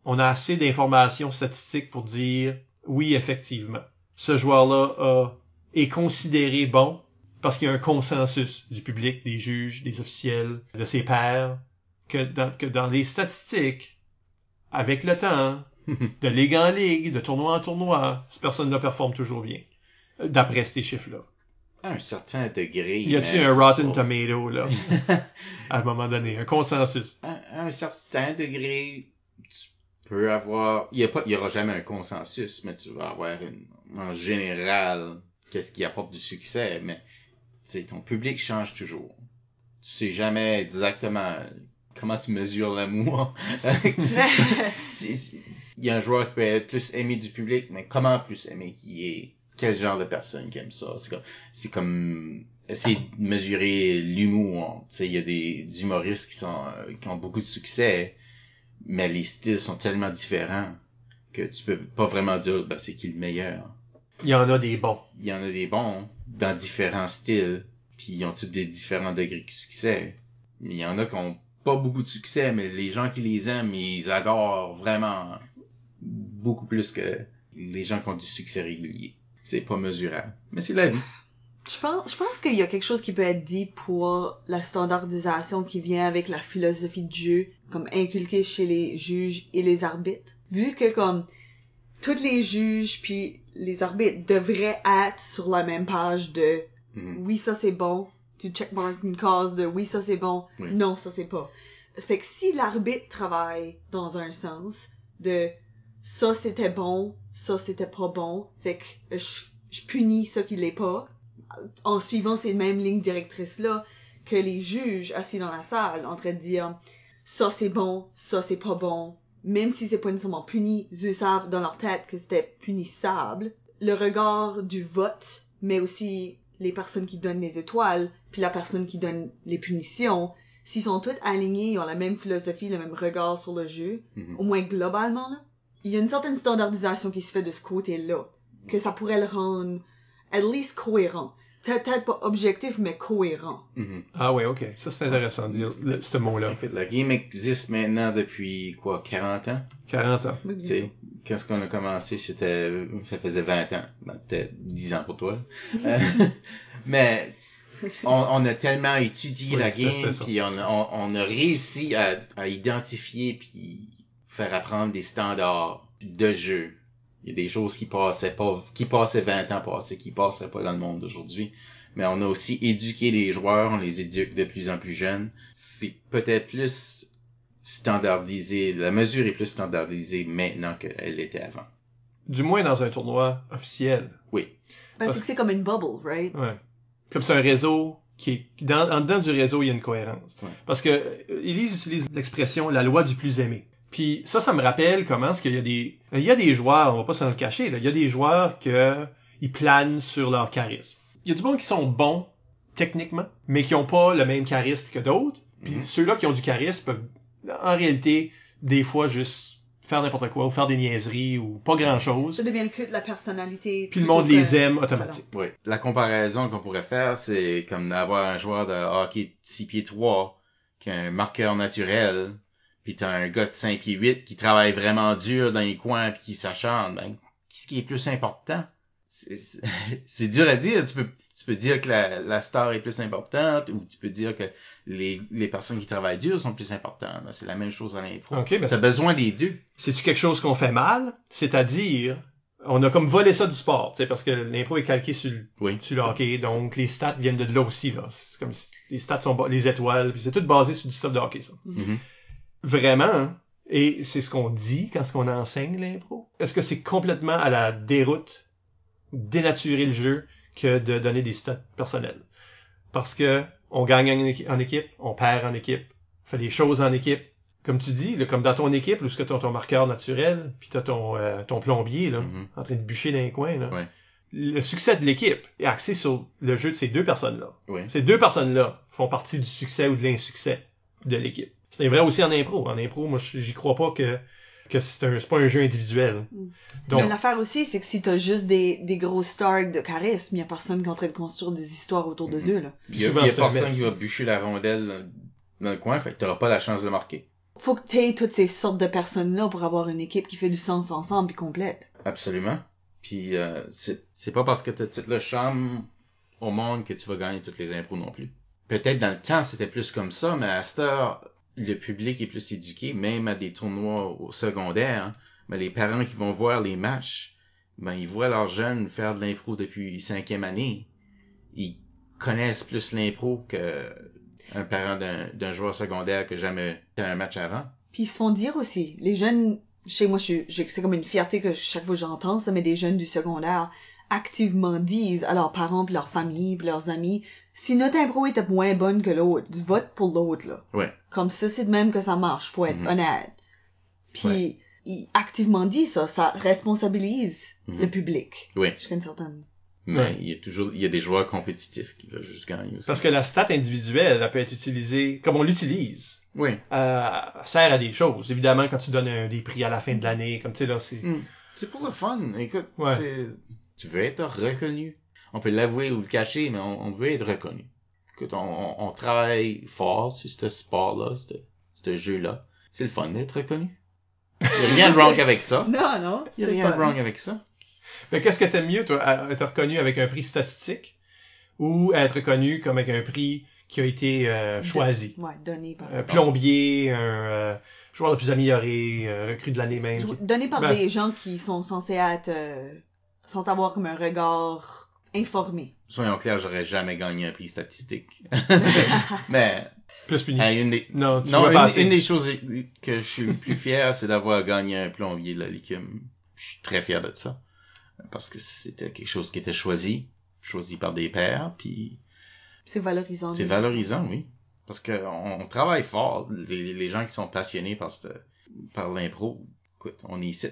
on a assez d'informations statistiques pour dire oui, effectivement, ce joueur-là a- est considéré bon parce qu'il y a un consensus du public, des juges, des officiels, de ses pairs, que dans, que dans les statistiques, avec le temps, [LAUGHS] de ligue en ligue, de tournoi en tournoi, cette personne-là performe toujours bien. D'après ces chiffres-là. À un certain degré. Y a-tu mais un Rotten Tomato, là, [LAUGHS] à un moment donné, un consensus? à, un certain degré, tu peux avoir, il y a pas, il y aura jamais un consensus, mais tu vas avoir une, en général, qu'est-ce qui apporte du succès, mais, sais, ton public change toujours. Tu sais jamais exactement comment tu mesures l'amour. [LAUGHS] Il y a un joueur qui peut être plus aimé du public, mais comment plus aimé qui est? Quel genre de personne qui aime ça? C'est comme, c'est comme essayer de mesurer l'humour. Tu sais, il y a des, des humoristes qui sont, euh, qui ont beaucoup de succès, mais les styles sont tellement différents que tu peux pas vraiment dire, ben, c'est qui le meilleur. Il y en a des bons. Il y en a des bons dans différents styles, puis ils ont tous des différents degrés de succès. Mais il y en a qui ont pas beaucoup de succès, mais les gens qui les aiment, ils adorent vraiment beaucoup plus que les gens qui ont du succès régulier. C'est pas mesurable. Mais c'est la vie. Je pense, je pense qu'il y a quelque chose qui peut être dit pour la standardisation qui vient avec la philosophie de jeu, comme inculquée chez les juges et les arbitres. Vu que comme tous les juges puis les arbitres devraient être sur la même page de Mhm. oui ça c'est bon, tu checkmark une case de oui ça c'est bon, Oui. non ça c'est pas. Ça fait que si l'arbitre travaille dans un sens de ça c'était bon, ça c'était pas bon, fait que je, je punis ça qui l'est pas, en suivant ces mêmes lignes directrices-là que les juges assis dans la salle en train de dire ça c'est bon, ça c'est pas bon, même si c'est pas nécessairement puni, eux savent dans leur tête que c'était punissable. Le regard du vote, mais aussi les personnes qui donnent les étoiles, puis la personne qui donne les punitions, s'ils sont tous alignés, ils ont la même philosophie, le même regard sur le jeu, Mhm. au moins globalement, là, il y a une certaine standardisation qui se fait de ce côté-là, que ça pourrait le rendre at least cohérent. Peut-être pas objectif, mais cohérent. Mhm. Ah ouais, ok. Ça, c'est intéressant de dire le- ce mot-là. La game existe maintenant depuis, quoi, 40 ans? 40 ans. Tu sais, quand ce qu'on a commencé, c'était, ça faisait 20 ans. Ben, peut-être 10 ans pour toi. Euh, [LAUGHS] mais, on, on a tellement étudié Oui, la game, puis on, a- on, on a réussi à, à identifier puis faire apprendre des standards de jeu. Il y a des choses qui passaient pas, qui passaient 20 ans passés, qui passeraient pas dans le monde d'aujourd'hui. Mais on a aussi éduqué les joueurs, on les éduque de plus en plus jeunes. C'est peut-être plus standardisé, la mesure est plus standardisée maintenant qu'elle l'était avant. Du moins dans un tournoi officiel. Ben, Parce- c'est que c'est comme une bubble, right? Ouais. Comme c'est un réseau qui est, dans, en dedans du réseau, il y a une cohérence. Ouais. Parce que euh, Elise utilise l'expression la loi du plus aimé. Puis ça, ça me rappelle comment est-ce qu'il y a des, il y a des joueurs, on va pas s'en le cacher, là, il y a des joueurs que ils planent sur leur charisme. Il y a du monde qui sont bons techniquement, mais qui ont pas le même charisme que d'autres. Puis Mhm. ceux-là qui ont du charisme peuvent, en réalité, des fois juste faire n'importe quoi ou faire des niaiseries ou pas grand-chose. Ça devient le culte de la personnalité. Puis le monde les aime automatiquement. Oui. La comparaison qu'on pourrait faire, c'est comme d'avoir un joueur de hockey de 6 pieds 3 qui a un marqueur naturel, puis t'as un gars de 5 pieds 8 qui travaille vraiment dur dans les coins puis qui s'acharne. Ben, qu'est-ce qui est plus important? [LAUGHS] C'est- dur à dire. Tu peux, tu peux dire que la, la star est plus importante ou tu peux dire que les, les personnes qui travaillent dur sont plus importantes. C'est la même chose dans l'impro. Ok, ben T'as besoin des deux. c'est-tu quelque chose qu'on fait mal? C'est-à-dire, on a comme volé ça du sport, tu sais, parce que l'impro est calqué sur Oui. sur le hockey, donc les stats viennent de là aussi, là. C'est comme si les stats sont les étoiles, puis c'est tout basé sur du stuff de hockey, ça. Mhm. Vraiment, hein? et c'est ce qu'on dit quand ce qu'on enseigne l'impro. Est-ce que c'est complètement à la déroute dénaturer le jeu que de donner des stats personnels? Parce que on gagne en équi- en équipe, on perd en équipe, on fait les choses en équipe. Comme tu dis, là, comme dans ton équipe, où tu as ton marqueur naturel, puis tu as ton, euh, ton plombier là, Mhm. en train de bûcher dans les coins. Là. Ouais. Le succès de l'équipe est axé sur le jeu de ces deux personnes-là. Oui. Ces deux personnes-là font partie du succès ou de l'insuccès de l'équipe. C'est vrai aussi en impro. En impro, moi, j'y crois pas que, que c'est un, c'est pas un jeu individuel. Mm. Donc, Mais l'affaire aussi, c'est que si t'as juste des, des gros stars de charisme, y a personne qui est en train de construire des histoires autour de Mhm. eux, là. Il y a, y a personne qui va bûcher la rondelle dans, dans le coin, fait que t'auras pas la chance de marquer. Faut que t'aies toutes ces sortes de personnes-là pour avoir une équipe qui fait du sens ensemble puis complète. Absolument. Puis euh, c'est c'est pas parce que t'as toute le charme au monde que tu vas gagner toutes les impôts non plus. Peut-être dans le temps c'était plus comme ça, mais à cette heure, le public est plus éduqué, même à des tournois au secondaire. hein. Mais les parents qui vont voir les matchs, ben ils voient leurs jeunes faire de l'impro depuis cinquième année. Ils connaissent plus l'impro que un parent d'un joueur secondaire que jamais un match avant. Puis ils se font dire aussi, les jeunes, chez moi, c'est comme une fierté que chaque fois j'entends ça, mais des jeunes du secondaire activement disent à leurs parents, puis leurs familles, puis leurs amis, si notre impro était moins bonne que l'autre, vote pour l'autre, là. Ouais. Comme ça, c'est de même que ça marche, faut être Mhm. honnête. Puis, Ouais. ils activement disent ça, ça responsabilise le public. Oui. Jusqu'à une certaine... Mais Ouais. il y a toujours, il y a des joueurs compétitifs qui veulent juste gagner aussi. parce que la stat individuelle, elle peut être utilisée comme on l'utilise. Oui. Euh, sert à des choses. Évidemment, quand tu donnes un- des prix à la fin de l'année, comme tu sais, là, c'est... Hmm. C'est pour le fun. Écoute, Ouais. Tu veux être reconnu. On peut l'avouer ou le cacher, mais on, on veut être reconnu. Écoute, on, on, on travaille fort sur ce sport-là, ce ce jeu-là. C'est le fun d'être reconnu. Il y a rien de wrong avec ça. [LAUGHS] Non, non. Il y a rien pas- de wrong avec ça. Mais qu'est-ce que t'aimes mieux, toi, à- être reconnu avec un prix statistique ou être reconnu comme avec un prix qui a été euh, choisi? Ouais, donné par... Un plombier, un euh, joueur le plus amélioré, euh, recrue de l'année même. Donné par Ben- des gens qui sont censés être... euh, sans avoir comme un regard informé. Soyons clairs, j'aurais jamais gagné un prix statistique. [LAUGHS] mais, Plus puni. hey, une des, non, tu Non, une, une des choses que je suis le plus fier, c'est d'avoir gagné un plombier de la Licume. Je suis très fier de ça. Parce que c'était quelque chose qui était choisi, choisi par des pairs, puis C'est valorisant. c'est valorisant, oui. Parce que on, travaille fort. Les, les gens qui sont passionnés par, ce- par l'impro, écoute, on est ici,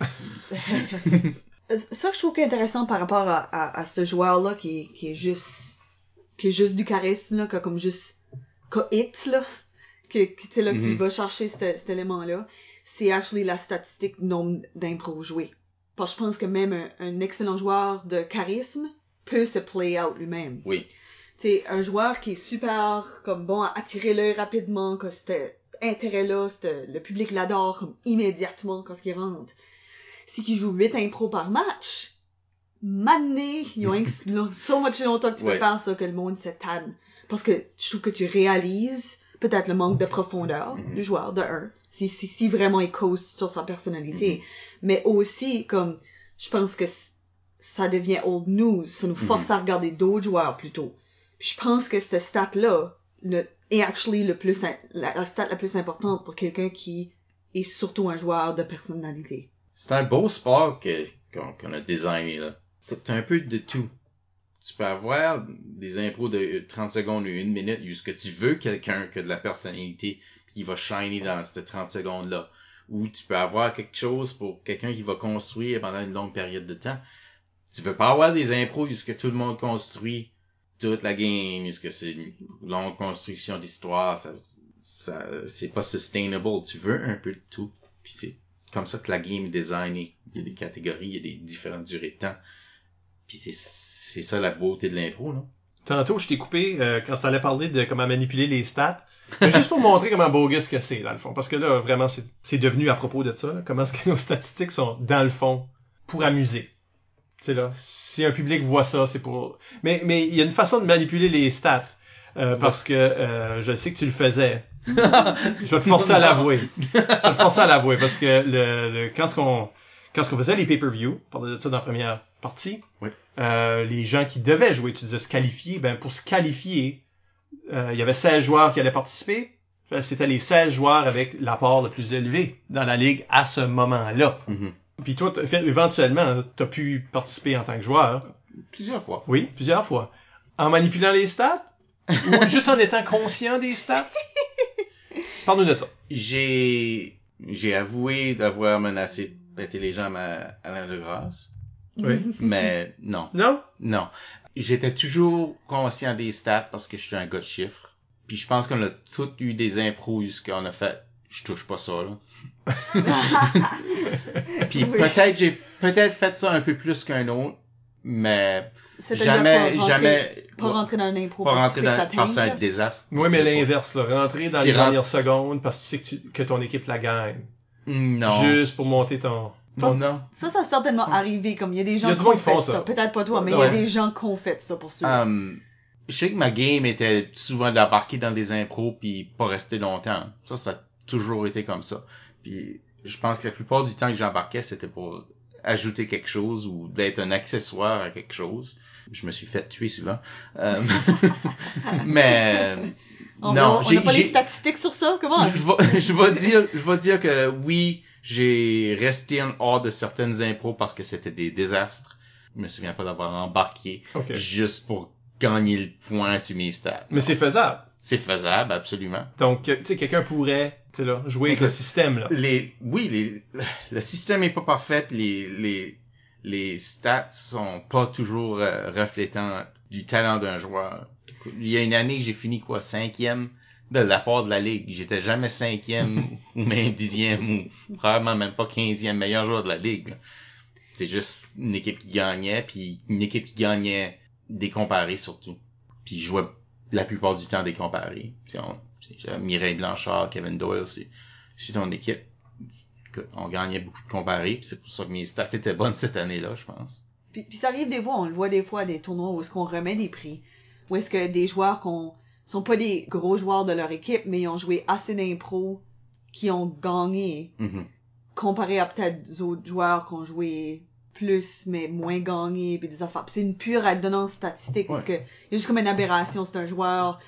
là. [LAUGHS] [LAUGHS] Ça, je trouve intéressant par rapport à, à, à ce joueur-là qui, est- qui est juste qui est juste du charisme, là, qui a comme juste qui a hit, là, qui, qui, tu sais, là, qui va chercher cet, cet élément-là, c'est actually la statistique nombre d'impro joués. Parce que je pense que même un, un excellent joueur de charisme peut se play out lui-même. Oui. Tu sais, un joueur qui est super, comme bon, à attirer l'œil rapidement, que cet intérêt-là, cet- le public l'adore comme immédiatement quand il rentre. Si qui joue 8 impro par match, mané, ils ont [LAUGHS] so much longtemps que tu peux Ouais. faire ça que le monde se tanne. Parce que je trouve que tu réalises peut-être le manque de profondeur Mhm. du joueur, de un. Si, si, si vraiment il cause sur sa personnalité. Mhm. Mais aussi, comme, je pense que ça devient old news. Ça nous force à regarder d'autres joueurs plutôt. Puis je pense que cette stat-là est actually le plus, la, la stat la plus importante pour quelqu'un qui est surtout un joueur de personnalité. C'est un beau sport que, qu'on, a designé, là. T'as un peu de tout. Tu peux avoir des impros de 30 secondes ou une minute, où ce que tu veux quelqu'un qui a de la personnalité, puis qui va shiner dans ces 30 secondes-là. Ou tu peux avoir quelque chose pour quelqu'un qui va construire pendant une longue période de temps. Tu veux pas avoir des impros où ce que tout le monde construit toute la game, où ce que c'est une longue construction d'histoire, ça, ça, c'est pas sustainable. Tu veux un peu de tout. Puis c'est comme ça que la game est designée. Il y a des catégories, il y a des différentes durées de temps. Puis c'est, c'est ça la beauté de l'impro, non? Tantôt, je t'ai coupé euh, quand t'allais parler de comment manipuler les stats. Mais juste pour [LAUGHS] montrer comment bogus que c'est, dans le fond. Parce que là, vraiment, c'est c'est devenu à propos de ça. là. comment est-ce que nos statistiques sont, dans le fond, pour amuser. Tu sais, là, si un public voit ça, c'est pour... Mais mais il y a une façon de manipuler les stats. euh, parce que euh, je sais que tu le faisais. Je vais te forcer à l'avouer. Je vais te forcer à l'avouer. Parce que le, le, quand ce qu'on quand ce qu'on faisait les pay-per-view, on parlait de ça dans la première partie, Oui. euh, les gens qui devaient jouer, tu disais se qualifier, ben pour se qualifier, euh, il y avait 16 joueurs qui allaient participer. Euh, C'était les 16 joueurs avec l'apport le plus élevé dans la ligue à ce moment-là. Mhm. Puis toi, éventuellement, t'as pu participer en tant que joueur. Plusieurs fois. Oui, plusieurs fois. En manipulant les stats? ou juste en étant conscient des stats? [LAUGHS] Parle-nous de ça. J'ai, j'ai avoué d'avoir menacé l'intelligent à Alain de Grâce. Oui. [LAUGHS] Mais non. Non? Non. J'étais toujours conscient des stats parce que je suis un gars de chiffres. Puis je pense qu'on a tous eu des impros qu'on a fait. Je touche pas ça, là. [LAUGHS] Puis Oui. peut-être j'ai peut-être fait ça un peu plus qu'un autre, mais jamais, jamais, Pas rentrer dans un impro pas parce rentrer dans, que c'est un désastre. Oui, mais l'inverse, là. Rentrer dans les dernières secondes parce que tu sais que, tu- que ton équipe la gagne. Non. Juste pour monter ton... Non, non. Ça, ça a certainement arrivé, comme il y a des Il y gens a qui ont qui font fait ça. ça. Peut-être pas toi, mais il y a des gens qui ont fait ça pour sûr. Um, je sais que ma game était souvent d'embarquer dans des impros puis pas rester longtemps. Ça, ça a toujours été comme ça. Puis je pense que la plupart du temps que j'embarquais, c'était pour ajouter quelque chose ou d'être un accessoire à quelque chose. Je me suis fait tuer souvent. Euh, [LAUGHS] mais on non, on j'ai n'a pas les statistiques sur ça, comment? je vais, [LAUGHS] je vais dire, je vais dire que oui, j'ai resté en hors de certaines impros parce que c'était des désastres. Je me souviens pas d'avoir embarqué juste pour gagner le point sur mes stats. Mais c'est faisable. C'est faisable, absolument. Donc, tu sais, quelqu'un pourrait, tu sais, là, jouer avec le système, là. Les, oui, les, le système est pas parfait, les, les, les stats sont pas toujours euh, reflétants du talent d'un joueur. Il y a une année, j'ai fini quoi, cinquième de la part de la ligue. J'étais jamais cinquième [LAUGHS] ou même dixième ou probablement même pas quinzième meilleur joueur de la ligue. C'est juste une équipe qui gagnait, puis une équipe qui gagnait des comparés surtout. Puis je jouais la plupart du temps des comparés. Puis on, Mireille Blanchard, Kevin Doyle, c'est, c'est ton équipe. Écoute, on gagnait beaucoup de comparés, puis c'est pour ça que mes stats étaient bonnes cette année-là, je pense. Puis, puis ça arrive des fois, on le voit des fois à des tournois où est-ce qu'on remet des prix. Où est-ce que des joueurs qu'on sont pas des gros joueurs de leur équipe, mais ils ont joué assez d'impro qui ont gagné Mhm. comparé à peut-être des autres joueurs qui ont joué plus mais moins gagné puis des affaires. C'est une pure adonnance statistique parce que il y a juste comme une aberration, c'est un joueur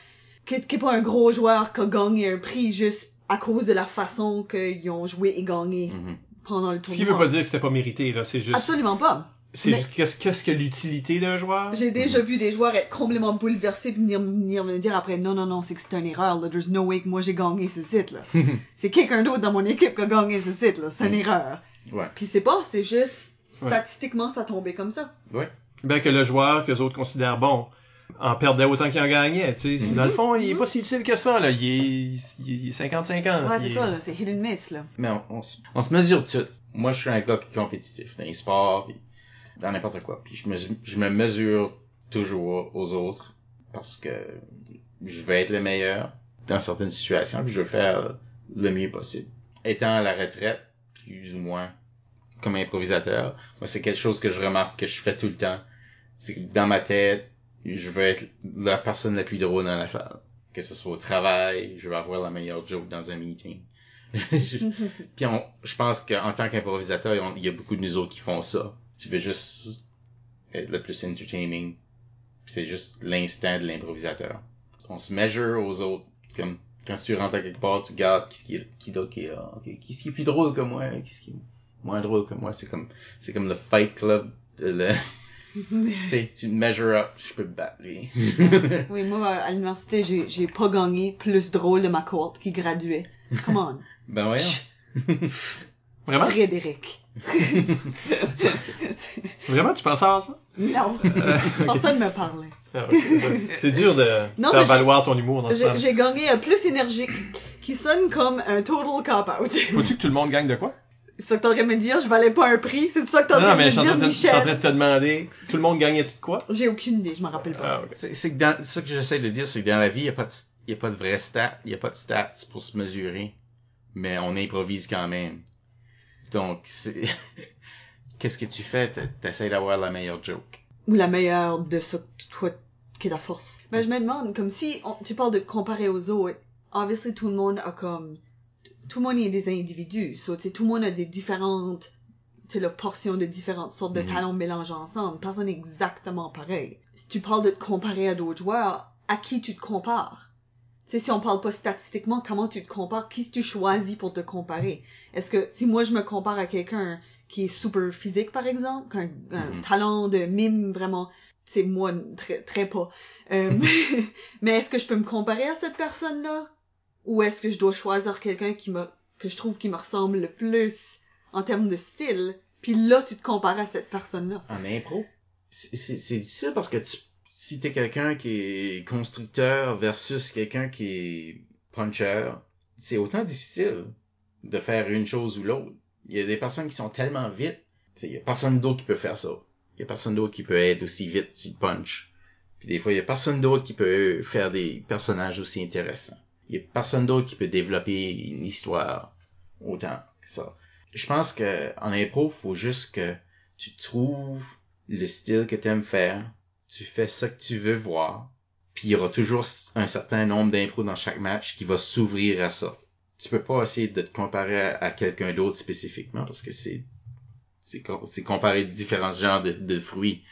qui, qui est pas un gros joueur qui a gagné un prix juste à cause de la façon qu'ils ont joué et gagné Mhm. pendant le Ce tournoi. qui veut pas dire que c'était pas mérité, là. C'est juste, Absolument pas. c'est mais- juste qu'est-ce, qu'est-ce que l'utilité d'un joueur? J'ai déjà vu des joueurs être complètement bouleversés puis venir, venir me dire après non non non c'est que c'est une erreur là there's no way que moi j'ai gagné ce site là [LAUGHS] c'est quelqu'un d'autre dans mon équipe qui a gagné ce site là c'est une erreur Ouais. puis c'est pas c'est juste Ouais. statistiquement ça tombait comme ça Ouais. Ben que le joueur que les autres considèrent bon en perdait autant qu'il en gagnait, tu sais. Dans le fond, il est pas si utile que ça, là. Il est, il est 50-50. ouais Il c'est est- ça là c'est hit and miss là Mais on, on, se- on se mesure tout. Moi, je suis un gars qui est compétitif dans les sports, puis dans n'importe quoi. Puis je me, je me mesure toujours aux autres parce que je veux être le meilleur dans certaines situations, puis je veux faire le mieux possible. Étant à la retraite, plus ou moins comme improvisateur, moi c'est quelque chose que je remarque que je fais tout le temps. C'est que dans ma tête, je veux être la personne la plus drôle dans la salle. Que ce soit au travail, je veux avoir la meilleure joke dans un meeting. [LAUGHS] Puis on, je pense qu'en tant qu'improvisateur, il y a beaucoup de nous autres qui font ça. Tu veux juste être le plus entertaining. C'est juste l'instinct de l'improvisateur. On se mesure aux autres. Comme quand tu rentres à quelque part, tu regardes qui, qui, qui d'autre qui est là. Qui ce qui est plus drôle que moi, qui ce qui est moins drôle que moi. C'est comme c'est comme le fight club. de le, sais, tu measure up, je peux te battre lui. [LAUGHS] oui moi à l'université j'ai j'ai pas gagné plus drôle de ma cohorte qui graduait come on [LAUGHS] ben voyons. [LAUGHS] Vraiment? Frédéric Vraiment, tu pensais à ça? non Euh, ok. personne me parlait Ah. C'est dur de Non, faire valoir ton humour dans ce j'ai j'ai gagné un plus énergique qui sonne comme un total cop-out Faut-tu que tout le monde gagne de quoi? C'est ça que t'aurais me dire, je valais pas un prix, c'est ça que Non, t'aurais non, me mais en dire, train de- je suis en train de te demander, tout le monde gagnait de quoi? J'ai aucune idée, je m'en rappelle pas. Ah, ok. C'est c'est que dans, ça que j'essaie de dire, c'est que dans la vie, il n'y a pas de, y a pas de vrai stats, il y a pas de stats pour se mesurer. Mais on improvise quand même. Donc, c'est, [LAUGHS] qu'est-ce que tu fais? T- T'essaies d'avoir la meilleure joke. Ou la meilleure de ça, toi, qui est ta force. Mais je me demande, comme si on- tu parles de comparer aux autres, obviously tout le monde a comme, tout le monde est des individus, so, tout le monde a des différentes, sais, la portion de différentes sortes de Mhm. talents mélangés ensemble. Personne n'est exactement pareil. Si tu parles de te comparer à d'autres joueurs, à qui tu te compares? Tu sais, si on parle pas statistiquement, comment tu te compares? Qui tu choisis pour te comparer? Est-ce que si moi je me compare à quelqu'un qui est super physique, par exemple, qu'un un Mhm. talent de mime vraiment, c'est moi très, très pas. Euh, [LAUGHS] [LAUGHS] mais est-ce que je peux me comparer à cette personne-là? Ou est-ce que je dois choisir quelqu'un qui me, que je trouve qui me ressemble le plus en termes de style? Puis là, tu te compares à cette personne-là. En impro, c'est difficile parce que tu, si t'es quelqu'un qui est constructeur versus quelqu'un qui est puncher, c'est autant difficile de faire une chose ou l'autre. Il y a des personnes qui sont tellement vite, il y a personne d'autre qui peut faire ça. Il y a personne d'autre qui peut être aussi vite sur le punch. Puis des fois, il y a personne d'autre qui peut faire des personnages aussi intéressants. Il y a personne d'autre qui peut développer une histoire autant que ça. Je pense que en impro, faut juste que tu trouves le style que t'aimes faire, tu fais ça que tu veux voir, puis il y aura toujours un certain nombre d'impros dans chaque match qui va s'ouvrir à ça. Tu peux pas essayer de te comparer à, quelqu'un d'autre spécifiquement parce que c'est c'est com- c'est comparer différents genres de, de fruits,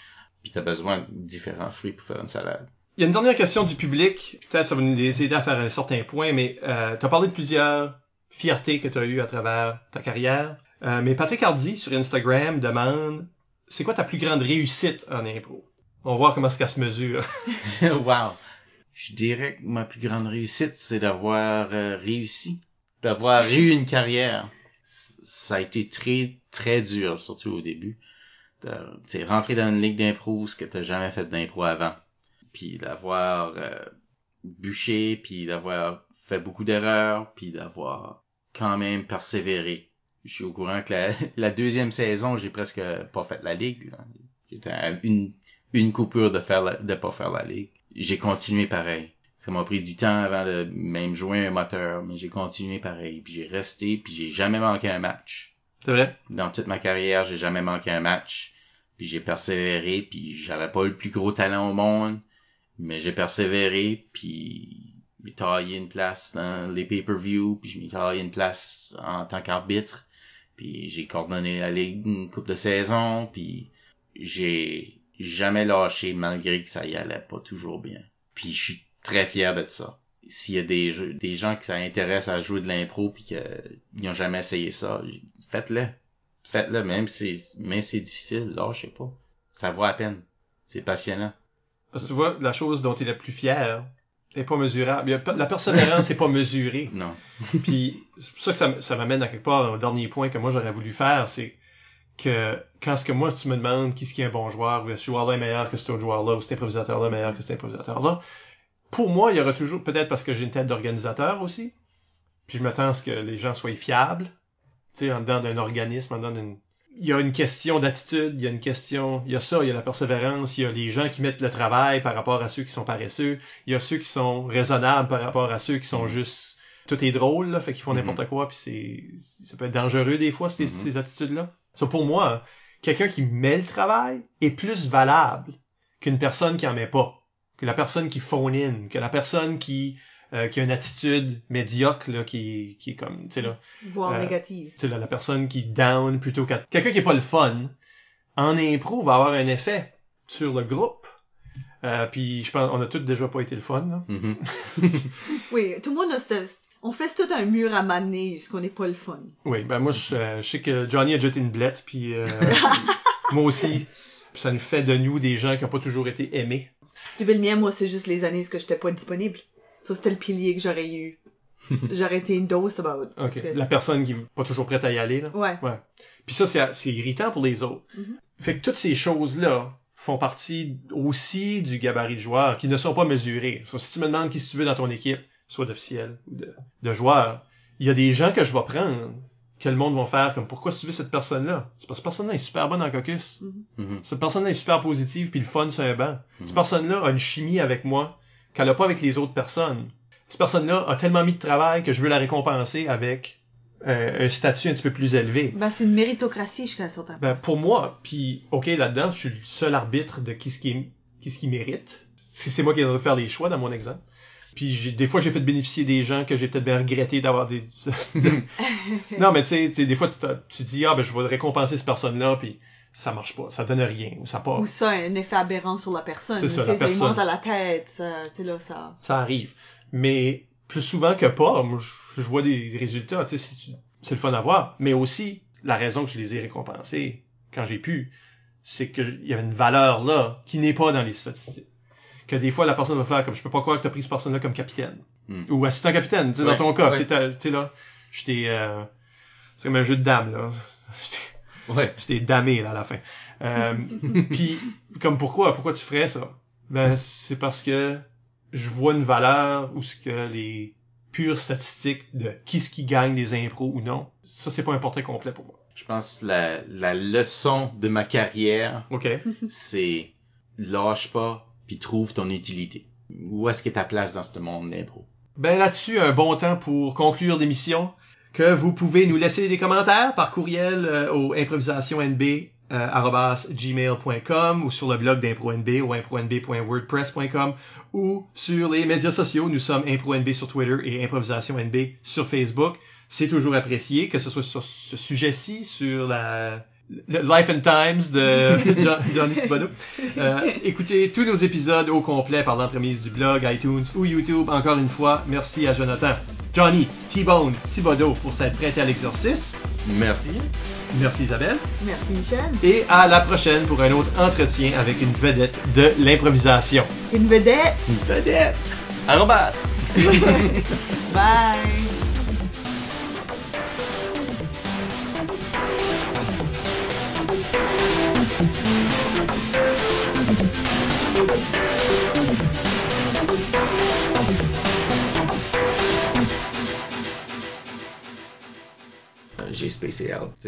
puis t'as besoin de différents fruits pour faire une salade. Il y a une dernière question du public. Peut-être ça va nous aider à faire un certain point, mais euh, tu parlé de plusieurs fiertés que tu as eues à travers ta carrière. Euh, mais Patrick Hardy sur Instagram demande c'est quoi ta plus grande réussite en impro? On va voir comment qu'elle se mesure. [LAUGHS] wow. Je dirais que ma plus grande réussite, c'est d'avoir euh, réussi, d'avoir eu une carrière. Ça a été très, très dur, surtout au début. Sais, rentrer dans une ligue d'impro, ce que t'as jamais fait d'impro avant. Puis d'avoir euh, bûché, puis d'avoir fait beaucoup d'erreurs, puis d'avoir quand même persévéré. Je suis au courant que la, [LAUGHS] la deuxième saison, j'ai presque pas fait la ligue. J'étais à une une coupure de faire la- de pas faire la ligue. J'ai continué pareil. Ça m'a pris du temps avant de même jouer un moteur, mais j'ai continué pareil. Puis j'ai resté, puis j'ai jamais manqué un match. C'est vrai? Dans toute ma carrière, j'ai jamais manqué un match. Puis j'ai persévéré, puis j'avais pas le plus gros talent au monde, mais j'ai persévéré, puis j'ai taillé une place dans les pay-per-view, puis je m'ai taillé une place en tant qu'arbitre, puis j'ai coordonné la ligue une coupe de saison, puis j'ai jamais lâché malgré que ça y allait pas toujours bien. Puis je suis très fier de ça. S'il y a des jeux, des gens qui s'intéressent à jouer de l'impro puis qu'ils n'ont jamais essayé ça, faites-le. Faites-le, même si c'est difficile, lâchez pas. Ça vaut la peine. C'est passionnant. Parce que tu vois, la chose dont tu es la plus fier n'est pas mesurable. Il La persévérance n'est pas mesurée. [LAUGHS] Non. Puis c'est pour ça que ça, m'amène à quelque part au dernier point que moi j'aurais voulu faire, c'est que quand ce que moi tu me demandes qui est-ce qui est un bon joueur, ou est-ce que ce joueur-là est meilleur que cet autre joueur-là, ou cet improvisateur-là est meilleur que cet improvisateur-là, pour moi, il y aura toujours, peut-être parce que j'ai une tête d'organisateur aussi, puis je m'attends à ce que les gens soient fiables, tu sais, en dedans d'un organisme, en dedans d'une... Il y a une question d'attitude, il y a une question, il y a ça, il y a la persévérance, il y a les gens qui mettent le travail par rapport à ceux qui sont paresseux, il y a ceux qui sont raisonnables par rapport à ceux qui sont juste tout est drôle, là, fait qu'ils font Mhm. n'importe quoi, puis c'est, ça peut être dangereux des fois, ces, Mhm. ces attitudes-là. Ça, pour moi, quelqu'un qui met le travail est plus valable qu'une personne qui en met pas. Que la personne qui phone in, que la personne qui, euh, qui a une attitude médiocre, là, qui, qui est comme, tu sais, là, Voire Euh, négative. tu sais, là, la personne qui down plutôt qu'à... Quelqu'un qui est pas le fun, en impro, va avoir un effet sur le groupe. Euh, puis je pense, on a tous déjà pas été le fun, là. Mhm. [LAUGHS] Oui, tout le monde a cette... On fait tout un mur à maner jusqu'on n'est pas le fun. Oui, ben moi, je, euh, je sais que Johnny a jeté une blette, puis euh, [LAUGHS] moi aussi. Ça nous fait de nous des gens qui ont pas toujours été aimés. Si tu veux le mien, moi, c'est juste les années que j'étais pas disponible. Ça, c'était le pilier que j'aurais eu. [LAUGHS] j'aurais été une dose about. parce Ok. que- La personne qui est pas toujours prête à y aller, là. Ouais. Puis ça, c'est c'est irritant pour les autres. Mhm. Fait que toutes ces choses-là font partie aussi du gabarit de joueur, qui ne sont pas mesurés. So, si tu me demandes qui tu veux dans ton équipe, soit d'officiel ou de, de joueur, il y a des gens que je vais prendre, que le monde va faire comme pourquoi tu veux cette personne-là? C'est parce que cette personne-là est super bonne en caucus. Mhm. Cette personne-là est super positive, puis le fun sur un banc. Mhm. Cette personne-là a une chimie avec moi qu'elle a pas avec les autres personnes. Cette personne-là a tellement mis de travail que je veux la récompenser avec euh, un statut un petit peu plus élevé. Ben, c'est une méritocratie jusqu'à un certain point. Ben, pour moi, puis ok, là-dedans, je suis le seul arbitre de qui ce qui, est- qui, ce qui mérite. C'est moi qui dois faire les choix dans mon exemple. Puis des fois, j'ai fait bénéficier des gens que j'ai peut-être bien regretté d'avoir des... [LAUGHS] [LAUGHS] non, mais tu sais, des fois, tu, tu dis, ah ben, je vais récompenser cette personne-là, puis ça marche pas, ça donne rien, ou ça passe. Ou ça, un effet aberrant sur la personne. C'est ça, Tu sais, la personne. monte à la tête, ça, tu sais, là, ça. ça arrive. Mais plus souvent que pas, moi, je, je vois des résultats, tu sais, si tu- c'est le fun à voir. Mais aussi, la raison que je les ai récompensés quand j'ai pu, c'est qu'il y avait une valeur là qui n'est pas dans les statistiques. Que des fois, la personne va faire comme, je peux pas croire que tu as pris cette personne-là comme capitaine. Hmm. Ou assistant capitaine, tu sais, Ouais, dans ton cas. ouais. Tu sais, là, j'étais, euh, c'est comme un jeu de dames, là. [LAUGHS] J'étais- Ouais. J'étais damé, là, à la fin. Euh, [LAUGHS] puis, comme pourquoi? Pourquoi tu ferais ça? Ben, c'est parce que je vois une valeur où ce que les pures statistiques de qui ce qui gagne des impros ou non, ça, c'est pas un portrait complet pour moi. Je pense que la, la leçon de ma carrière, OK? [LAUGHS] c'est lâche pas puis trouve ton utilité. Où est-ce que ta place dans ce monde d'impro? Ben là-dessus, un bon temps pour conclure l'émission, que vous pouvez nous laisser des commentaires par courriel euh, au improvisationnb euh, ou sur le blog d'ImproNB ou impronb.wordpress.com ou sur les médias sociaux. Nous sommes ImproNB sur Twitter et ImprovisationNB sur Facebook. C'est toujours apprécié, que ce soit sur ce sujet-ci, sur la Life and Times de [LAUGHS] John- Johnny Thibodeau. Euh, écoutez tous nos épisodes au complet par l'entremise du blog, iTunes ou YouTube. Encore une fois, merci à Jonathan, Johnny, T-Bone, Thibodeau pour s'être prêté à l'exercice. Merci. Merci Isabelle. Merci Michel. Et à la prochaine pour un autre entretien avec une vedette de l'improvisation. Une vedette. Une vedette. Arrobas. [LAUGHS] Bye. J'ai spacé out. tu sais.